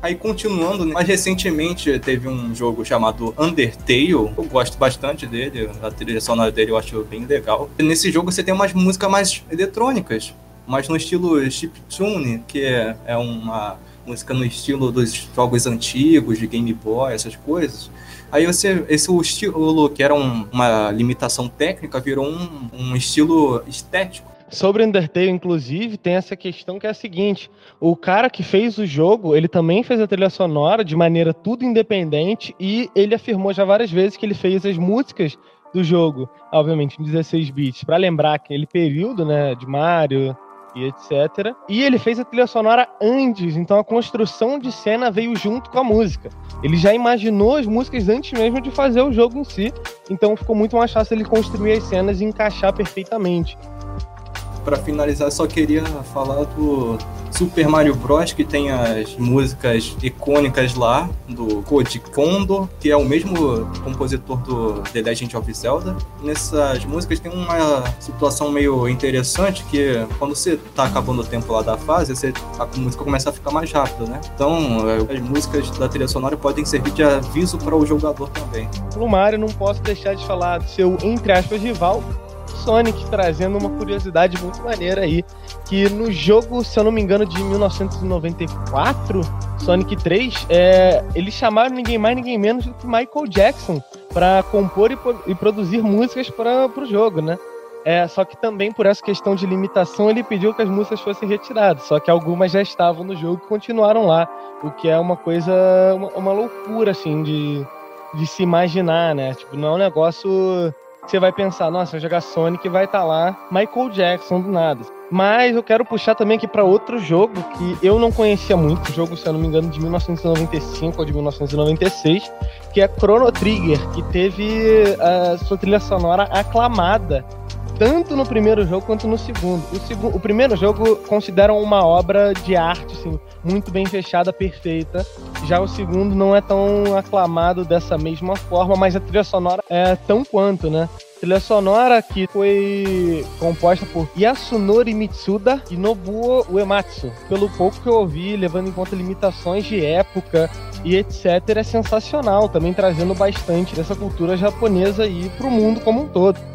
Aí continuando, né? mais recentemente teve um jogo chamado Undertale. Eu gosto bastante dele, a trilha sonora dele eu acho bem legal. nesse jogo você tem umas músicas mais eletrônicas, mas no estilo chiptune, que é, é uma música no estilo dos jogos antigos, de Game Boy, essas coisas. Aí você, esse estilo que era um, uma limitação técnica virou um, um estilo estético. Sobre Undertale, inclusive, tem essa questão que é a seguinte: o cara que fez o jogo, ele também fez a trilha sonora de maneira tudo independente e ele afirmou já várias vezes que ele fez as músicas do jogo, obviamente em 16 bits, para lembrar aquele período, né, de Mario e etc. E ele fez a trilha sonora antes, então a construção de cena veio junto com a música. Ele já imaginou as músicas antes mesmo de fazer o jogo em si, então ficou muito mais fácil ele construir as cenas e encaixar perfeitamente para finalizar, só queria falar do Super Mario Bros, que tem as músicas icônicas lá, do Koji Kondo, que é o mesmo compositor do The Legend of Zelda. Nessas músicas tem uma situação meio interessante, que quando você tá acabando o tempo lá da fase, você, a música começa a ficar mais rápida, né? Então, as músicas da trilha sonora podem servir de aviso para o jogador também. No Mario, não posso deixar de falar do seu, entre aspas, rival, Sonic trazendo uma curiosidade muito maneira aí, que no jogo, se eu não me engano, de 1994, Sonic 3, é, eles chamaram ninguém mais, ninguém menos do que Michael Jackson para compor e, e, produzir músicas para o jogo, né? É, só que também por essa questão de limitação ele pediu que as músicas fossem retiradas, só que algumas já estavam no jogo e continuaram lá, o que é uma coisa, uma, uma loucura assim de, de se imaginar, né? Tipo, não é um negócio você vai pensar, nossa, vai jogar Sonic vai estar tá lá Michael Jackson do nada. Mas eu quero puxar também aqui para outro jogo que eu não conhecia muito, jogo, se eu não me engano, de 1995 ou de 1996, que é Chrono Trigger, que teve a sua trilha sonora aclamada tanto no primeiro jogo quanto no segundo. O, o primeiro jogo consideram uma obra de arte, assim, muito bem fechada, perfeita. Já o segundo não é tão aclamado dessa mesma forma, mas a trilha sonora é tão quanto, né? trilha sonora que foi composta por Yasunori Mitsuda e Nobuo Uematsu. Pelo pouco que eu ouvi, levando em conta limitações de época e etc, é sensacional, também trazendo bastante dessa cultura japonesa aí pro mundo como um todo.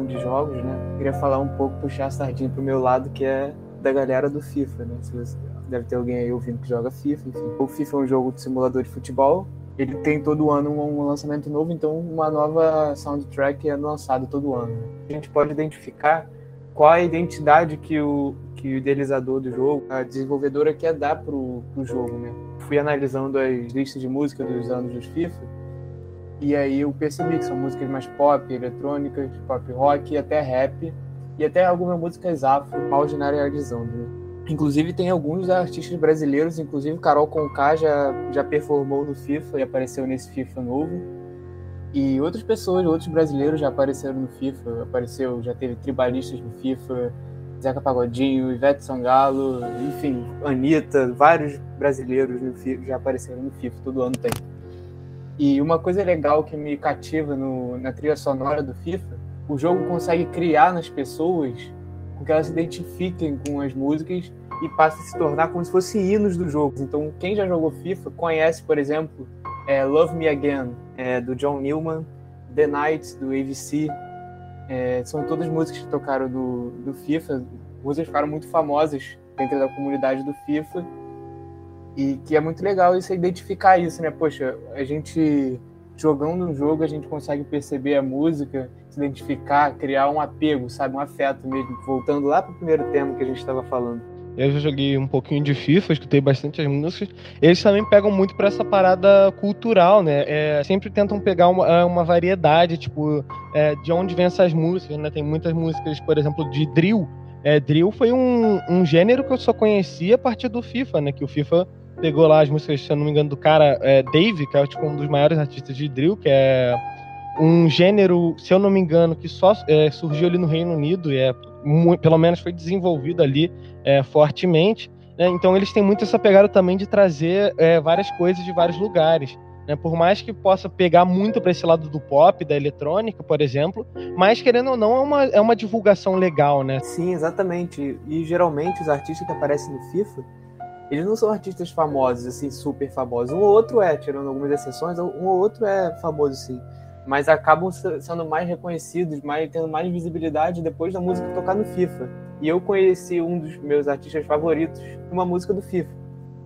Falando de jogos, né? Queria falar um pouco, puxar a sardinha pro meu lado, que é da galera do FIFA, né? Você, deve ter alguém aí ouvindo que joga FIFA, enfim. O FIFA é um jogo de simulador de futebol. Ele tem todo ano um, lançamento novo, então uma nova soundtrack é lançada todo ano. A gente pode identificar qual a identidade que o, que o idealizador do jogo, a desenvolvedora quer dar pro, pro jogo, né? Fui analisando as listas de música dos anos dos FIFA e aí eu percebi que são músicas mais pop, eletrônicas, pop rock, até rap, e até algumas músicas afro, mal generalizando. Né? Inclusive tem alguns artistas brasileiros, inclusive Carol Conká já, já performou no FIFA e apareceu nesse FIFA novo. E outras pessoas, outros brasileiros já apareceram no FIFA, apareceu, já teve tribalistas no FIFA, Zeca Pagodinho, Ivete Sangalo, enfim, Anitta, vários brasileiros no FIFA, já apareceram no FIFA, todo ano tem. E uma coisa legal que me cativa no, na trilha sonora do FIFA, o jogo consegue criar nas pessoas com que elas se identifiquem com as músicas e passem a se tornar como se fossem hinos do jogo. Então, quem já jogou FIFA conhece, por exemplo, é, Love Me Again, é, do John Newman, The Nights, do AVC. É, são todas músicas que tocaram do, do FIFA. Músicas ficaram muito famosas dentro da comunidade do FIFA e que é muito legal isso identificar isso, né? Poxa, a gente jogando um jogo a gente consegue perceber a música, se identificar, criar um apego, sabe, um afeto mesmo. Voltando lá para o primeiro tema que a gente estava falando. Eu já joguei um pouquinho de FIFA, escutei bastante as músicas. Eles também pegam muito para essa parada cultural, né? É, sempre tentam pegar uma, é, uma variedade, tipo, é, de onde vem essas músicas, né? Tem muitas músicas, por exemplo, de drill. É, drill foi um, um gênero que eu só conhecia a partir do FIFA, né? Que o FIFA pegou lá as músicas, se eu não me engano, do cara é, Dave, que é tipo, um dos maiores artistas de drill, que é um gênero, se eu não me engano, que só é, surgiu ali no Reino Unido e é pelo menos foi desenvolvido ali é, fortemente. Né? Então eles têm muito essa pegada também de trazer é, várias coisas de vários lugares. Né? Por mais que possa pegar muito para esse lado do pop, da eletrônica, por exemplo, mas querendo ou não, é uma, é uma divulgação legal, né? Sim, exatamente. E geralmente os artistas que aparecem no FIFA, eles não são artistas famosos, assim, super famosos. Um ou outro é, tirando algumas exceções, um ou outro é famoso, sim mas acabam sendo mais reconhecidos, mais tendo mais visibilidade depois da música tocar no FIFA. E eu conheci um dos meus artistas favoritos uma música do FIFA.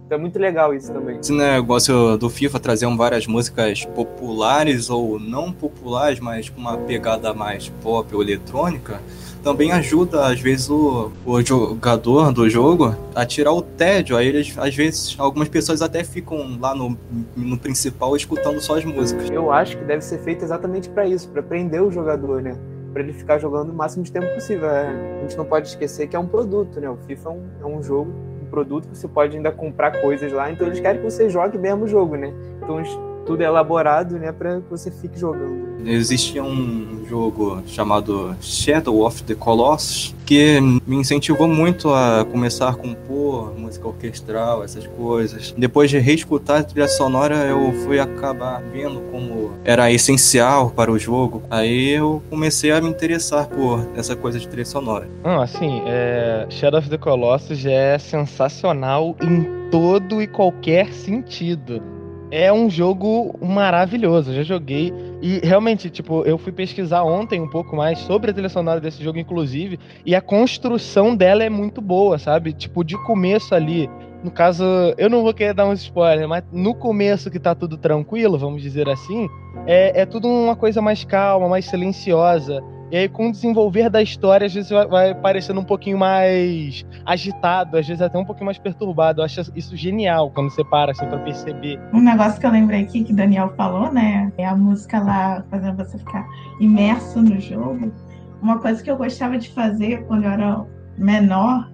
Então é muito legal isso também. Esse negócio do FIFA trazer várias músicas populares ou não populares, mas com uma pegada mais pop ou eletrônica, também ajuda, às vezes, o, o jogador do jogo a tirar o tédio. Aí, eles, às vezes, algumas pessoas até ficam lá no, no principal escutando só as músicas. Eu acho que deve ser feito exatamente para isso, para prender o jogador, né? Para ele ficar jogando o máximo de tempo possível. É, a gente não pode esquecer que é um produto, né? O FIFA é um, é um jogo, um produto que você pode ainda comprar coisas lá, então eles querem que você jogue mesmo o jogo, né? Então tudo é elaborado, né, para que você fique jogando. Existia um jogo chamado Shadow of the Colossus que me incentivou muito a começar a compor música orquestral, essas coisas. Depois de reescutar a trilha sonora, eu fui acabar vendo como era essencial para o jogo. Aí eu comecei a me interessar por essa coisa de trilha sonora. Ah, assim, é... Shadow of the Colossus é sensacional em todo e qualquer sentido é um jogo maravilhoso. Já joguei e realmente, tipo, eu fui pesquisar ontem um pouco mais sobre a trilha sonora desse jogo, inclusive, e a construção dela é muito boa, sabe? Tipo, de começo ali. No caso, eu não vou querer dar um spoiler, mas no começo que tá tudo tranquilo, vamos dizer assim, é, é tudo uma coisa mais calma, mais silenciosa. E aí, com o desenvolver da história, às vezes vai parecendo um pouquinho mais agitado, às vezes até um pouquinho mais perturbado. Eu acho isso genial quando você para assim pra perceber. Um negócio que eu lembrei aqui que o Daniel falou, né? É a música lá fazendo você ficar imerso no jogo. Uma coisa que eu gostava de fazer quando eu era menor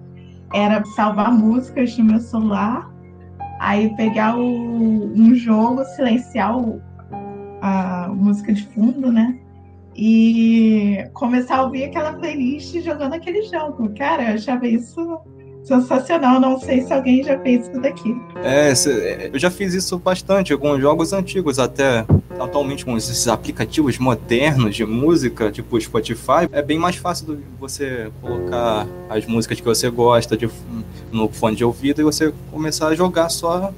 era salvar músicas no meu celular, aí pegar o, um jogo, silenciar o, a música de fundo, né? E começar a ouvir aquela playlist jogando aquele jogo. Cara, eu achava isso sensacional. Não sei se alguém já fez isso daqui. É, eu já fiz isso bastante com jogos antigos até. Atualmente com esses aplicativos modernos de música, tipo Spotify, é bem mais fácil você colocar as músicas que você gosta de, no fone de ouvido e você começar a jogar só,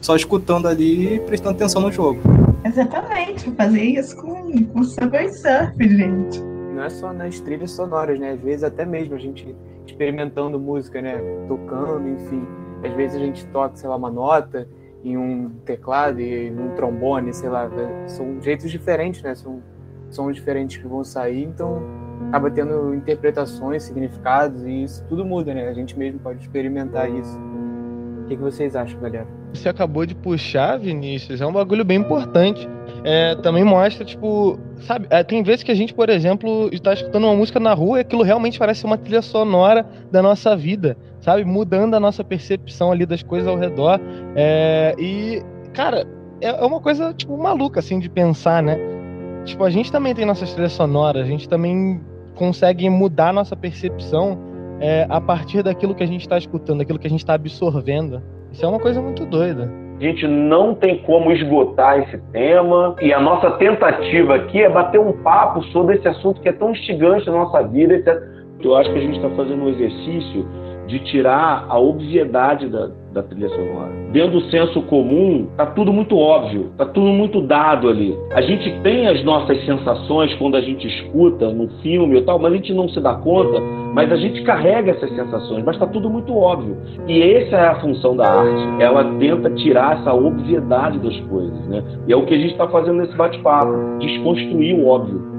só escutando ali e prestando atenção no jogo. Exatamente, fazer isso com, com Subway Surf, gente. Não é só nas trilhas sonoras, né? Às vezes até mesmo a gente experimentando música, né? Tocando, enfim. Às vezes a gente toca, sei lá, uma nota em um teclado e num trombone, sei lá. São jeitos diferentes, né? São sons diferentes que vão sair, então acaba tendo interpretações, significados e isso tudo muda, né? A gente mesmo pode experimentar isso. O que, que vocês acham, galera? Você acabou de puxar, Vinícius, é um bagulho bem importante. É, também mostra, tipo, sabe, é, tem vezes que a gente, por exemplo, está escutando uma música na rua e aquilo realmente parece uma trilha sonora da nossa vida, sabe? Mudando a nossa percepção ali das coisas ao redor. É, e, cara, é, é uma coisa, tipo, maluca, assim, de pensar, né? Tipo, a gente também tem nossas trilhas sonoras, a gente também consegue mudar a nossa percepção é, a partir daquilo que a gente está escutando, daquilo que a gente está absorvendo. Isso é uma coisa muito doida. A gente não tem como esgotar esse tema e a nossa tentativa aqui é bater um papo sobre esse assunto que é tão instigante na nossa vida. Eu acho que a gente está fazendo um exercício de tirar a obviedade da, da trilha sonora. Dentro do senso comum, tá tudo muito óbvio, tá tudo muito dado ali. A gente tem as nossas sensações quando a gente escuta no filme e tal, mas a gente não se dá conta Mas a gente carrega essas sensações, mas está tudo muito óbvio. E essa é a função da arte. Ela tenta tirar essa obviedade das coisas, né? E é o que a gente está fazendo nesse bate-papo, desconstruir o óbvio.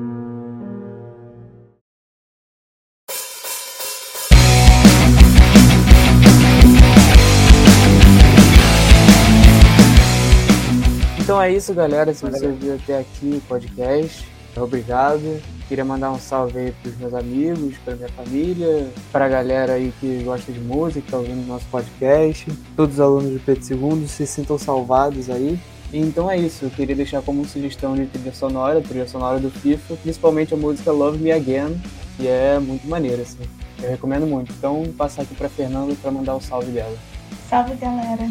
Então é isso, galera. Se você viu até aqui o podcast, obrigado. Queria mandar um salve aí pros meus amigos, pra minha família, pra galera aí que gosta de música, tá ouvindo nosso podcast. Todos os alunos do Pedro II se sintam salvados aí. Então é isso, eu queria deixar como sugestão de trilha sonora, trilha sonora do FIFA, principalmente a música Love Me Again, que é muito maneira, assim. Eu recomendo muito. Então, passar aqui pra Fernanda para mandar o salve dela. Salve, galera.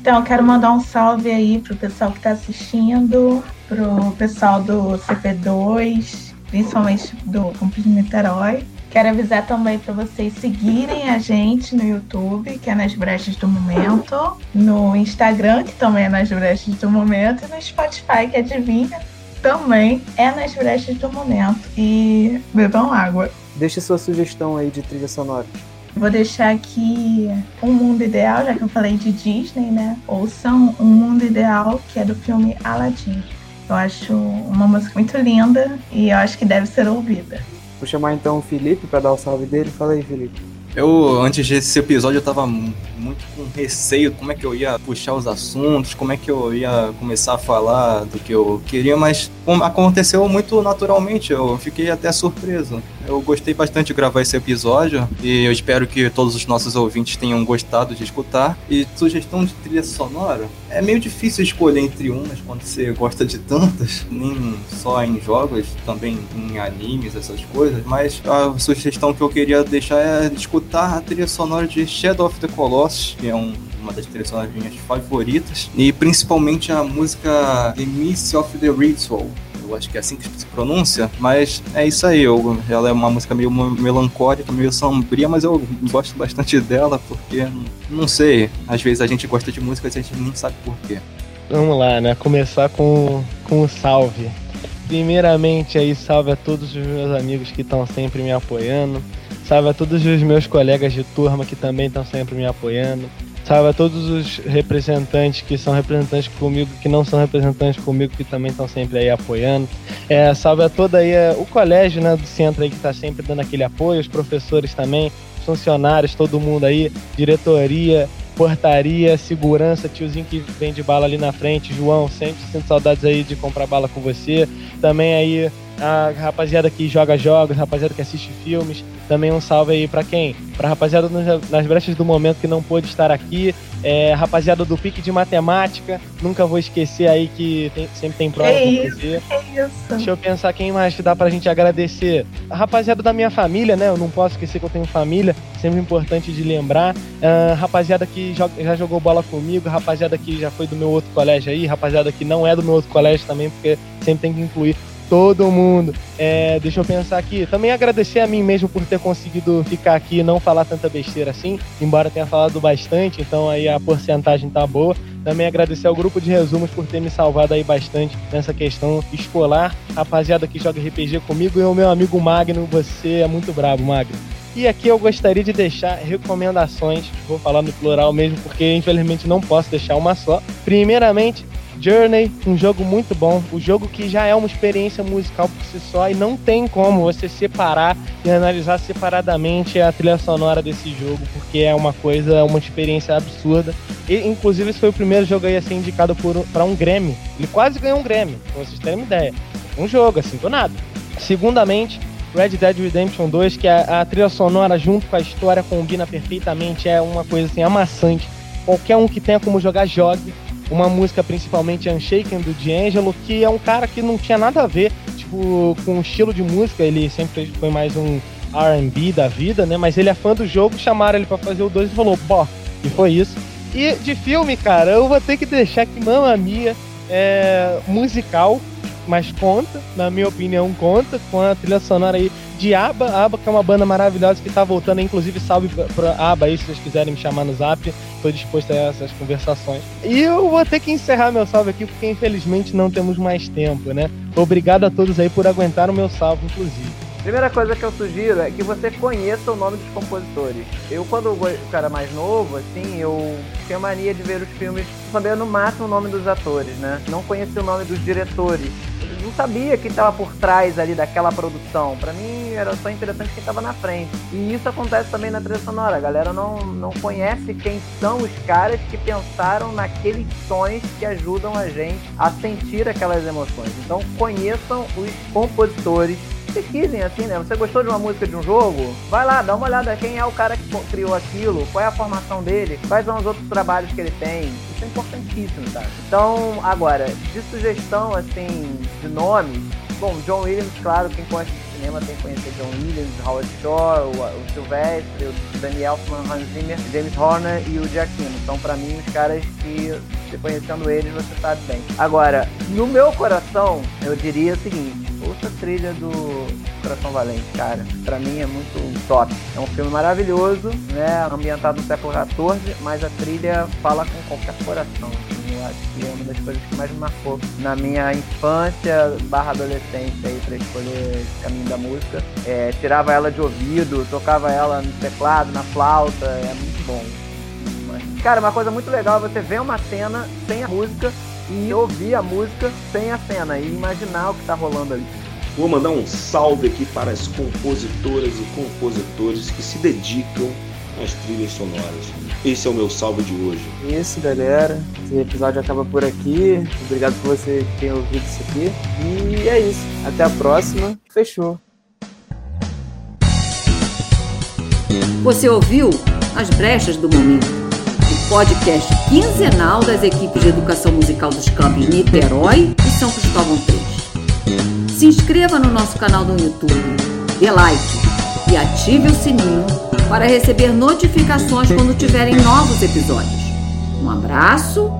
Então, quero mandar um salve aí pro pessoal que está assistindo, pro pessoal do CP2, principalmente do Campus de Niterói. Quero avisar também para vocês seguirem a gente no YouTube, que é nas brechas do momento, no Instagram, que também é nas brechas do momento, e no Spotify, que adivinha, também é nas brechas do momento. E bebam água. Deixe sua sugestão aí de trilha sonora. Vou deixar aqui Um Mundo Ideal, já que eu falei de Disney, né? Ouçam Um Mundo Ideal, que é do filme Aladdin. Eu acho uma música muito linda e eu acho que deve ser ouvida. Vou chamar então o Felipe para dar o salve dele. Fala aí, Felipe. Eu, antes desse episódio, eu tava muito com receio como é que eu ia puxar os assuntos, como é que eu ia começar a falar do que eu queria, mas aconteceu muito naturalmente, eu fiquei até surpreso. Eu gostei bastante de gravar esse episódio e eu espero que todos os nossos ouvintes tenham gostado de escutar. E sugestão de trilha sonora? É meio difícil escolher entre umas quando você gosta de tantas, nem só em jogos, também em animes, essas coisas, mas a sugestão que eu queria deixar é escutar a trilha sonora de Shadow of the Colossus, que é um uma das trilhas sonoras minhas favoritas, e principalmente a música The Mist of the Ritual, eu acho que é assim que se pronuncia, mas é isso aí. Eu, ela é uma música meio melancólica, meio sombria, mas eu gosto bastante dela porque, não sei, às vezes a gente gosta de música e a gente nem sabe porquê. Vamos lá, né? Começar com, com o salve. Primeiramente aí, salve a todos os meus amigos que estão sempre me apoiando. Salve a todos os meus colegas de turma que também estão sempre me apoiando. Salve a todos os representantes que são representantes comigo, que não são representantes comigo, que também estão sempre aí apoiando. É, salve a toda aí é, o colégio né, do centro aí que está sempre dando aquele apoio, os professores também, funcionários, todo mundo aí, diretoria, portaria, segurança, tiozinho que vende bala ali na frente, João, sempre sinto saudades aí de comprar bala com você. Também aí a rapaziada que joga jogos, rapaziada que assiste filmes. Também um salve aí para quem? Pra rapaziada nas brechas do momento que não pôde estar aqui. É, rapaziada do Pique de Matemática. Nunca vou esquecer aí que tem, sempre tem prova é isso, fazer. É isso. Deixa eu pensar quem mais que dá pra gente agradecer. A rapaziada da minha família, né? Eu não posso esquecer que eu tenho família. Sempre importante de lembrar. Uh, rapaziada que já jogou bola comigo. Rapaziada que já foi do meu outro colégio aí. Rapaziada que não é do meu outro colégio também, porque sempre tem que incluir todo mundo. É, deixa eu pensar aqui. Também agradecer a mim mesmo por ter conseguido ficar aqui e não falar tanta besteira assim, embora tenha falado bastante, então aí a porcentagem tá boa. Também agradecer ao grupo de resumos por ter me salvado aí bastante nessa questão escolar. Rapaziada que joga RPG comigo e o meu amigo Magno, você é muito bravo, Magno. E aqui eu gostaria de deixar recomendações, vou falar no plural mesmo, porque infelizmente não posso deixar uma só. Primeiramente, Journey, um jogo muito bom, o um jogo que já é uma experiência musical por si só e não tem como você separar e analisar separadamente a trilha sonora desse jogo, porque é uma coisa, uma experiência absurda. E, inclusive, esse foi o primeiro jogo aí a ser indicado para um Grammy. Ele quase ganhou um Grammy, pra vocês terem uma ideia. Um jogo, assim, do nada. Segundamente, Red Dead Redemption 2, que a, a trilha sonora junto com a história combina perfeitamente, é uma coisa assim amassante. Qualquer um que tenha como jogar, jogue uma música principalmente Unshaken do D'Angelo, que é um cara que não tinha nada a ver, tipo, com o estilo de música, ele sempre foi mais um R&B da vida, né? Mas ele é fã do jogo, chamaram ele para fazer o 2 e falou, pô, e foi isso. E de filme, cara, eu vou ter que deixar que Mamma Mia é musical, mas conta, na minha opinião, conta com a trilha sonora aí de ABBA, ABBA que é uma banda maravilhosa que está voltando, inclusive salve para ABBA aí, se vocês quiserem me chamar no zap, estou disposto a essas conversações. E eu vou ter que encerrar meu salve aqui, porque infelizmente não temos mais tempo, né? Obrigado a todos aí por aguentar o meu salve, inclusive. Primeira coisa que eu sugiro é que você conheça o nome dos compositores. Eu, quando eu era mais novo, assim, eu tinha mania de ver os filmes sabendo no máximo o nome dos atores, né? Não conhecia o nome dos diretores. Não sabia quem estava por trás ali daquela produção. Para mim era só interessante quem estava na frente. E isso acontece também na trilha sonora. A galera não, não conhece quem são os caras que pensaram naqueles sons que ajudam a gente a sentir aquelas emoções. Então conheçam os compositores pesquisem assim, né? Você gostou de uma música de um jogo? Vai lá, dá uma olhada quem é o cara que criou aquilo, qual é a formação dele, quais são os outros trabalhos que ele tem. Isso é importantíssimo, tá? Então, agora, de sugestão, assim, de nomes, bom, John Williams, claro, quem de cinema tem que conhecer John Williams, Howard Shore, o, Sylvester, o Daniel Hans Zimmer, James Horner e o Giacchino. Então, para mim, os caras que, você conhecendo eles, você sabe bem. Agora, no meu coração, eu diria o seguinte, ouça a trilha do Coração Valente, cara. Pra mim é muito top. É um filme maravilhoso, né? Ambientado no século XIV, mas a trilha fala com qualquer coração. Acho que é uma das coisas que mais me marcou na minha infância barra adolescência aí pra escolher esse caminho da música. É, tirava ela de ouvido, tocava ela no teclado, na flauta, é muito bom. Mas, cara, uma coisa muito legal é você ver uma cena sem a música e ouvir a música sem a cena e imaginar o que está rolando ali. Vou mandar um salve aqui para as compositoras e compositores que se dedicam às trilhas sonoras. Esse é o meu salve de hoje. Isso, galera. Esse episódio acaba por aqui. Obrigado por você ter ouvido isso aqui. E é isso. Até a próxima. Fechou. Você ouviu As Brechas do Momento podcast quinzenal das equipes de educação musical dos campos Niterói e São Cristóvão 3. Se inscreva no nosso canal no YouTube, dê like e ative o sininho para receber notificações quando tiverem novos episódios. Um abraço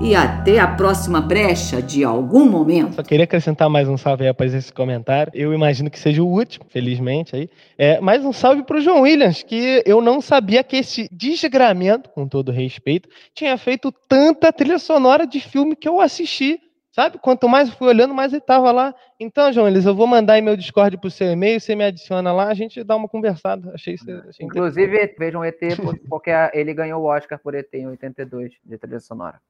e até a próxima brecha de algum momento. Só queria acrescentar mais um salve aí após esse comentário. Eu imagino que seja o último, felizmente aí. É, mais um salve para o João Williams, que eu não sabia que esse desgramento, com todo respeito, tinha feito tanta trilha sonora de filme que eu assisti Sabe? Quanto mais eu fui olhando, mais ele estava lá. Então, João Elis, eu vou mandar meu Discord para o seu e-mail, você me adiciona lá, a gente dá uma conversada. Achei isso. Achei Inclusive, vejam ET, porque ele ganhou o Oscar por ET em 82, de trilha sonora.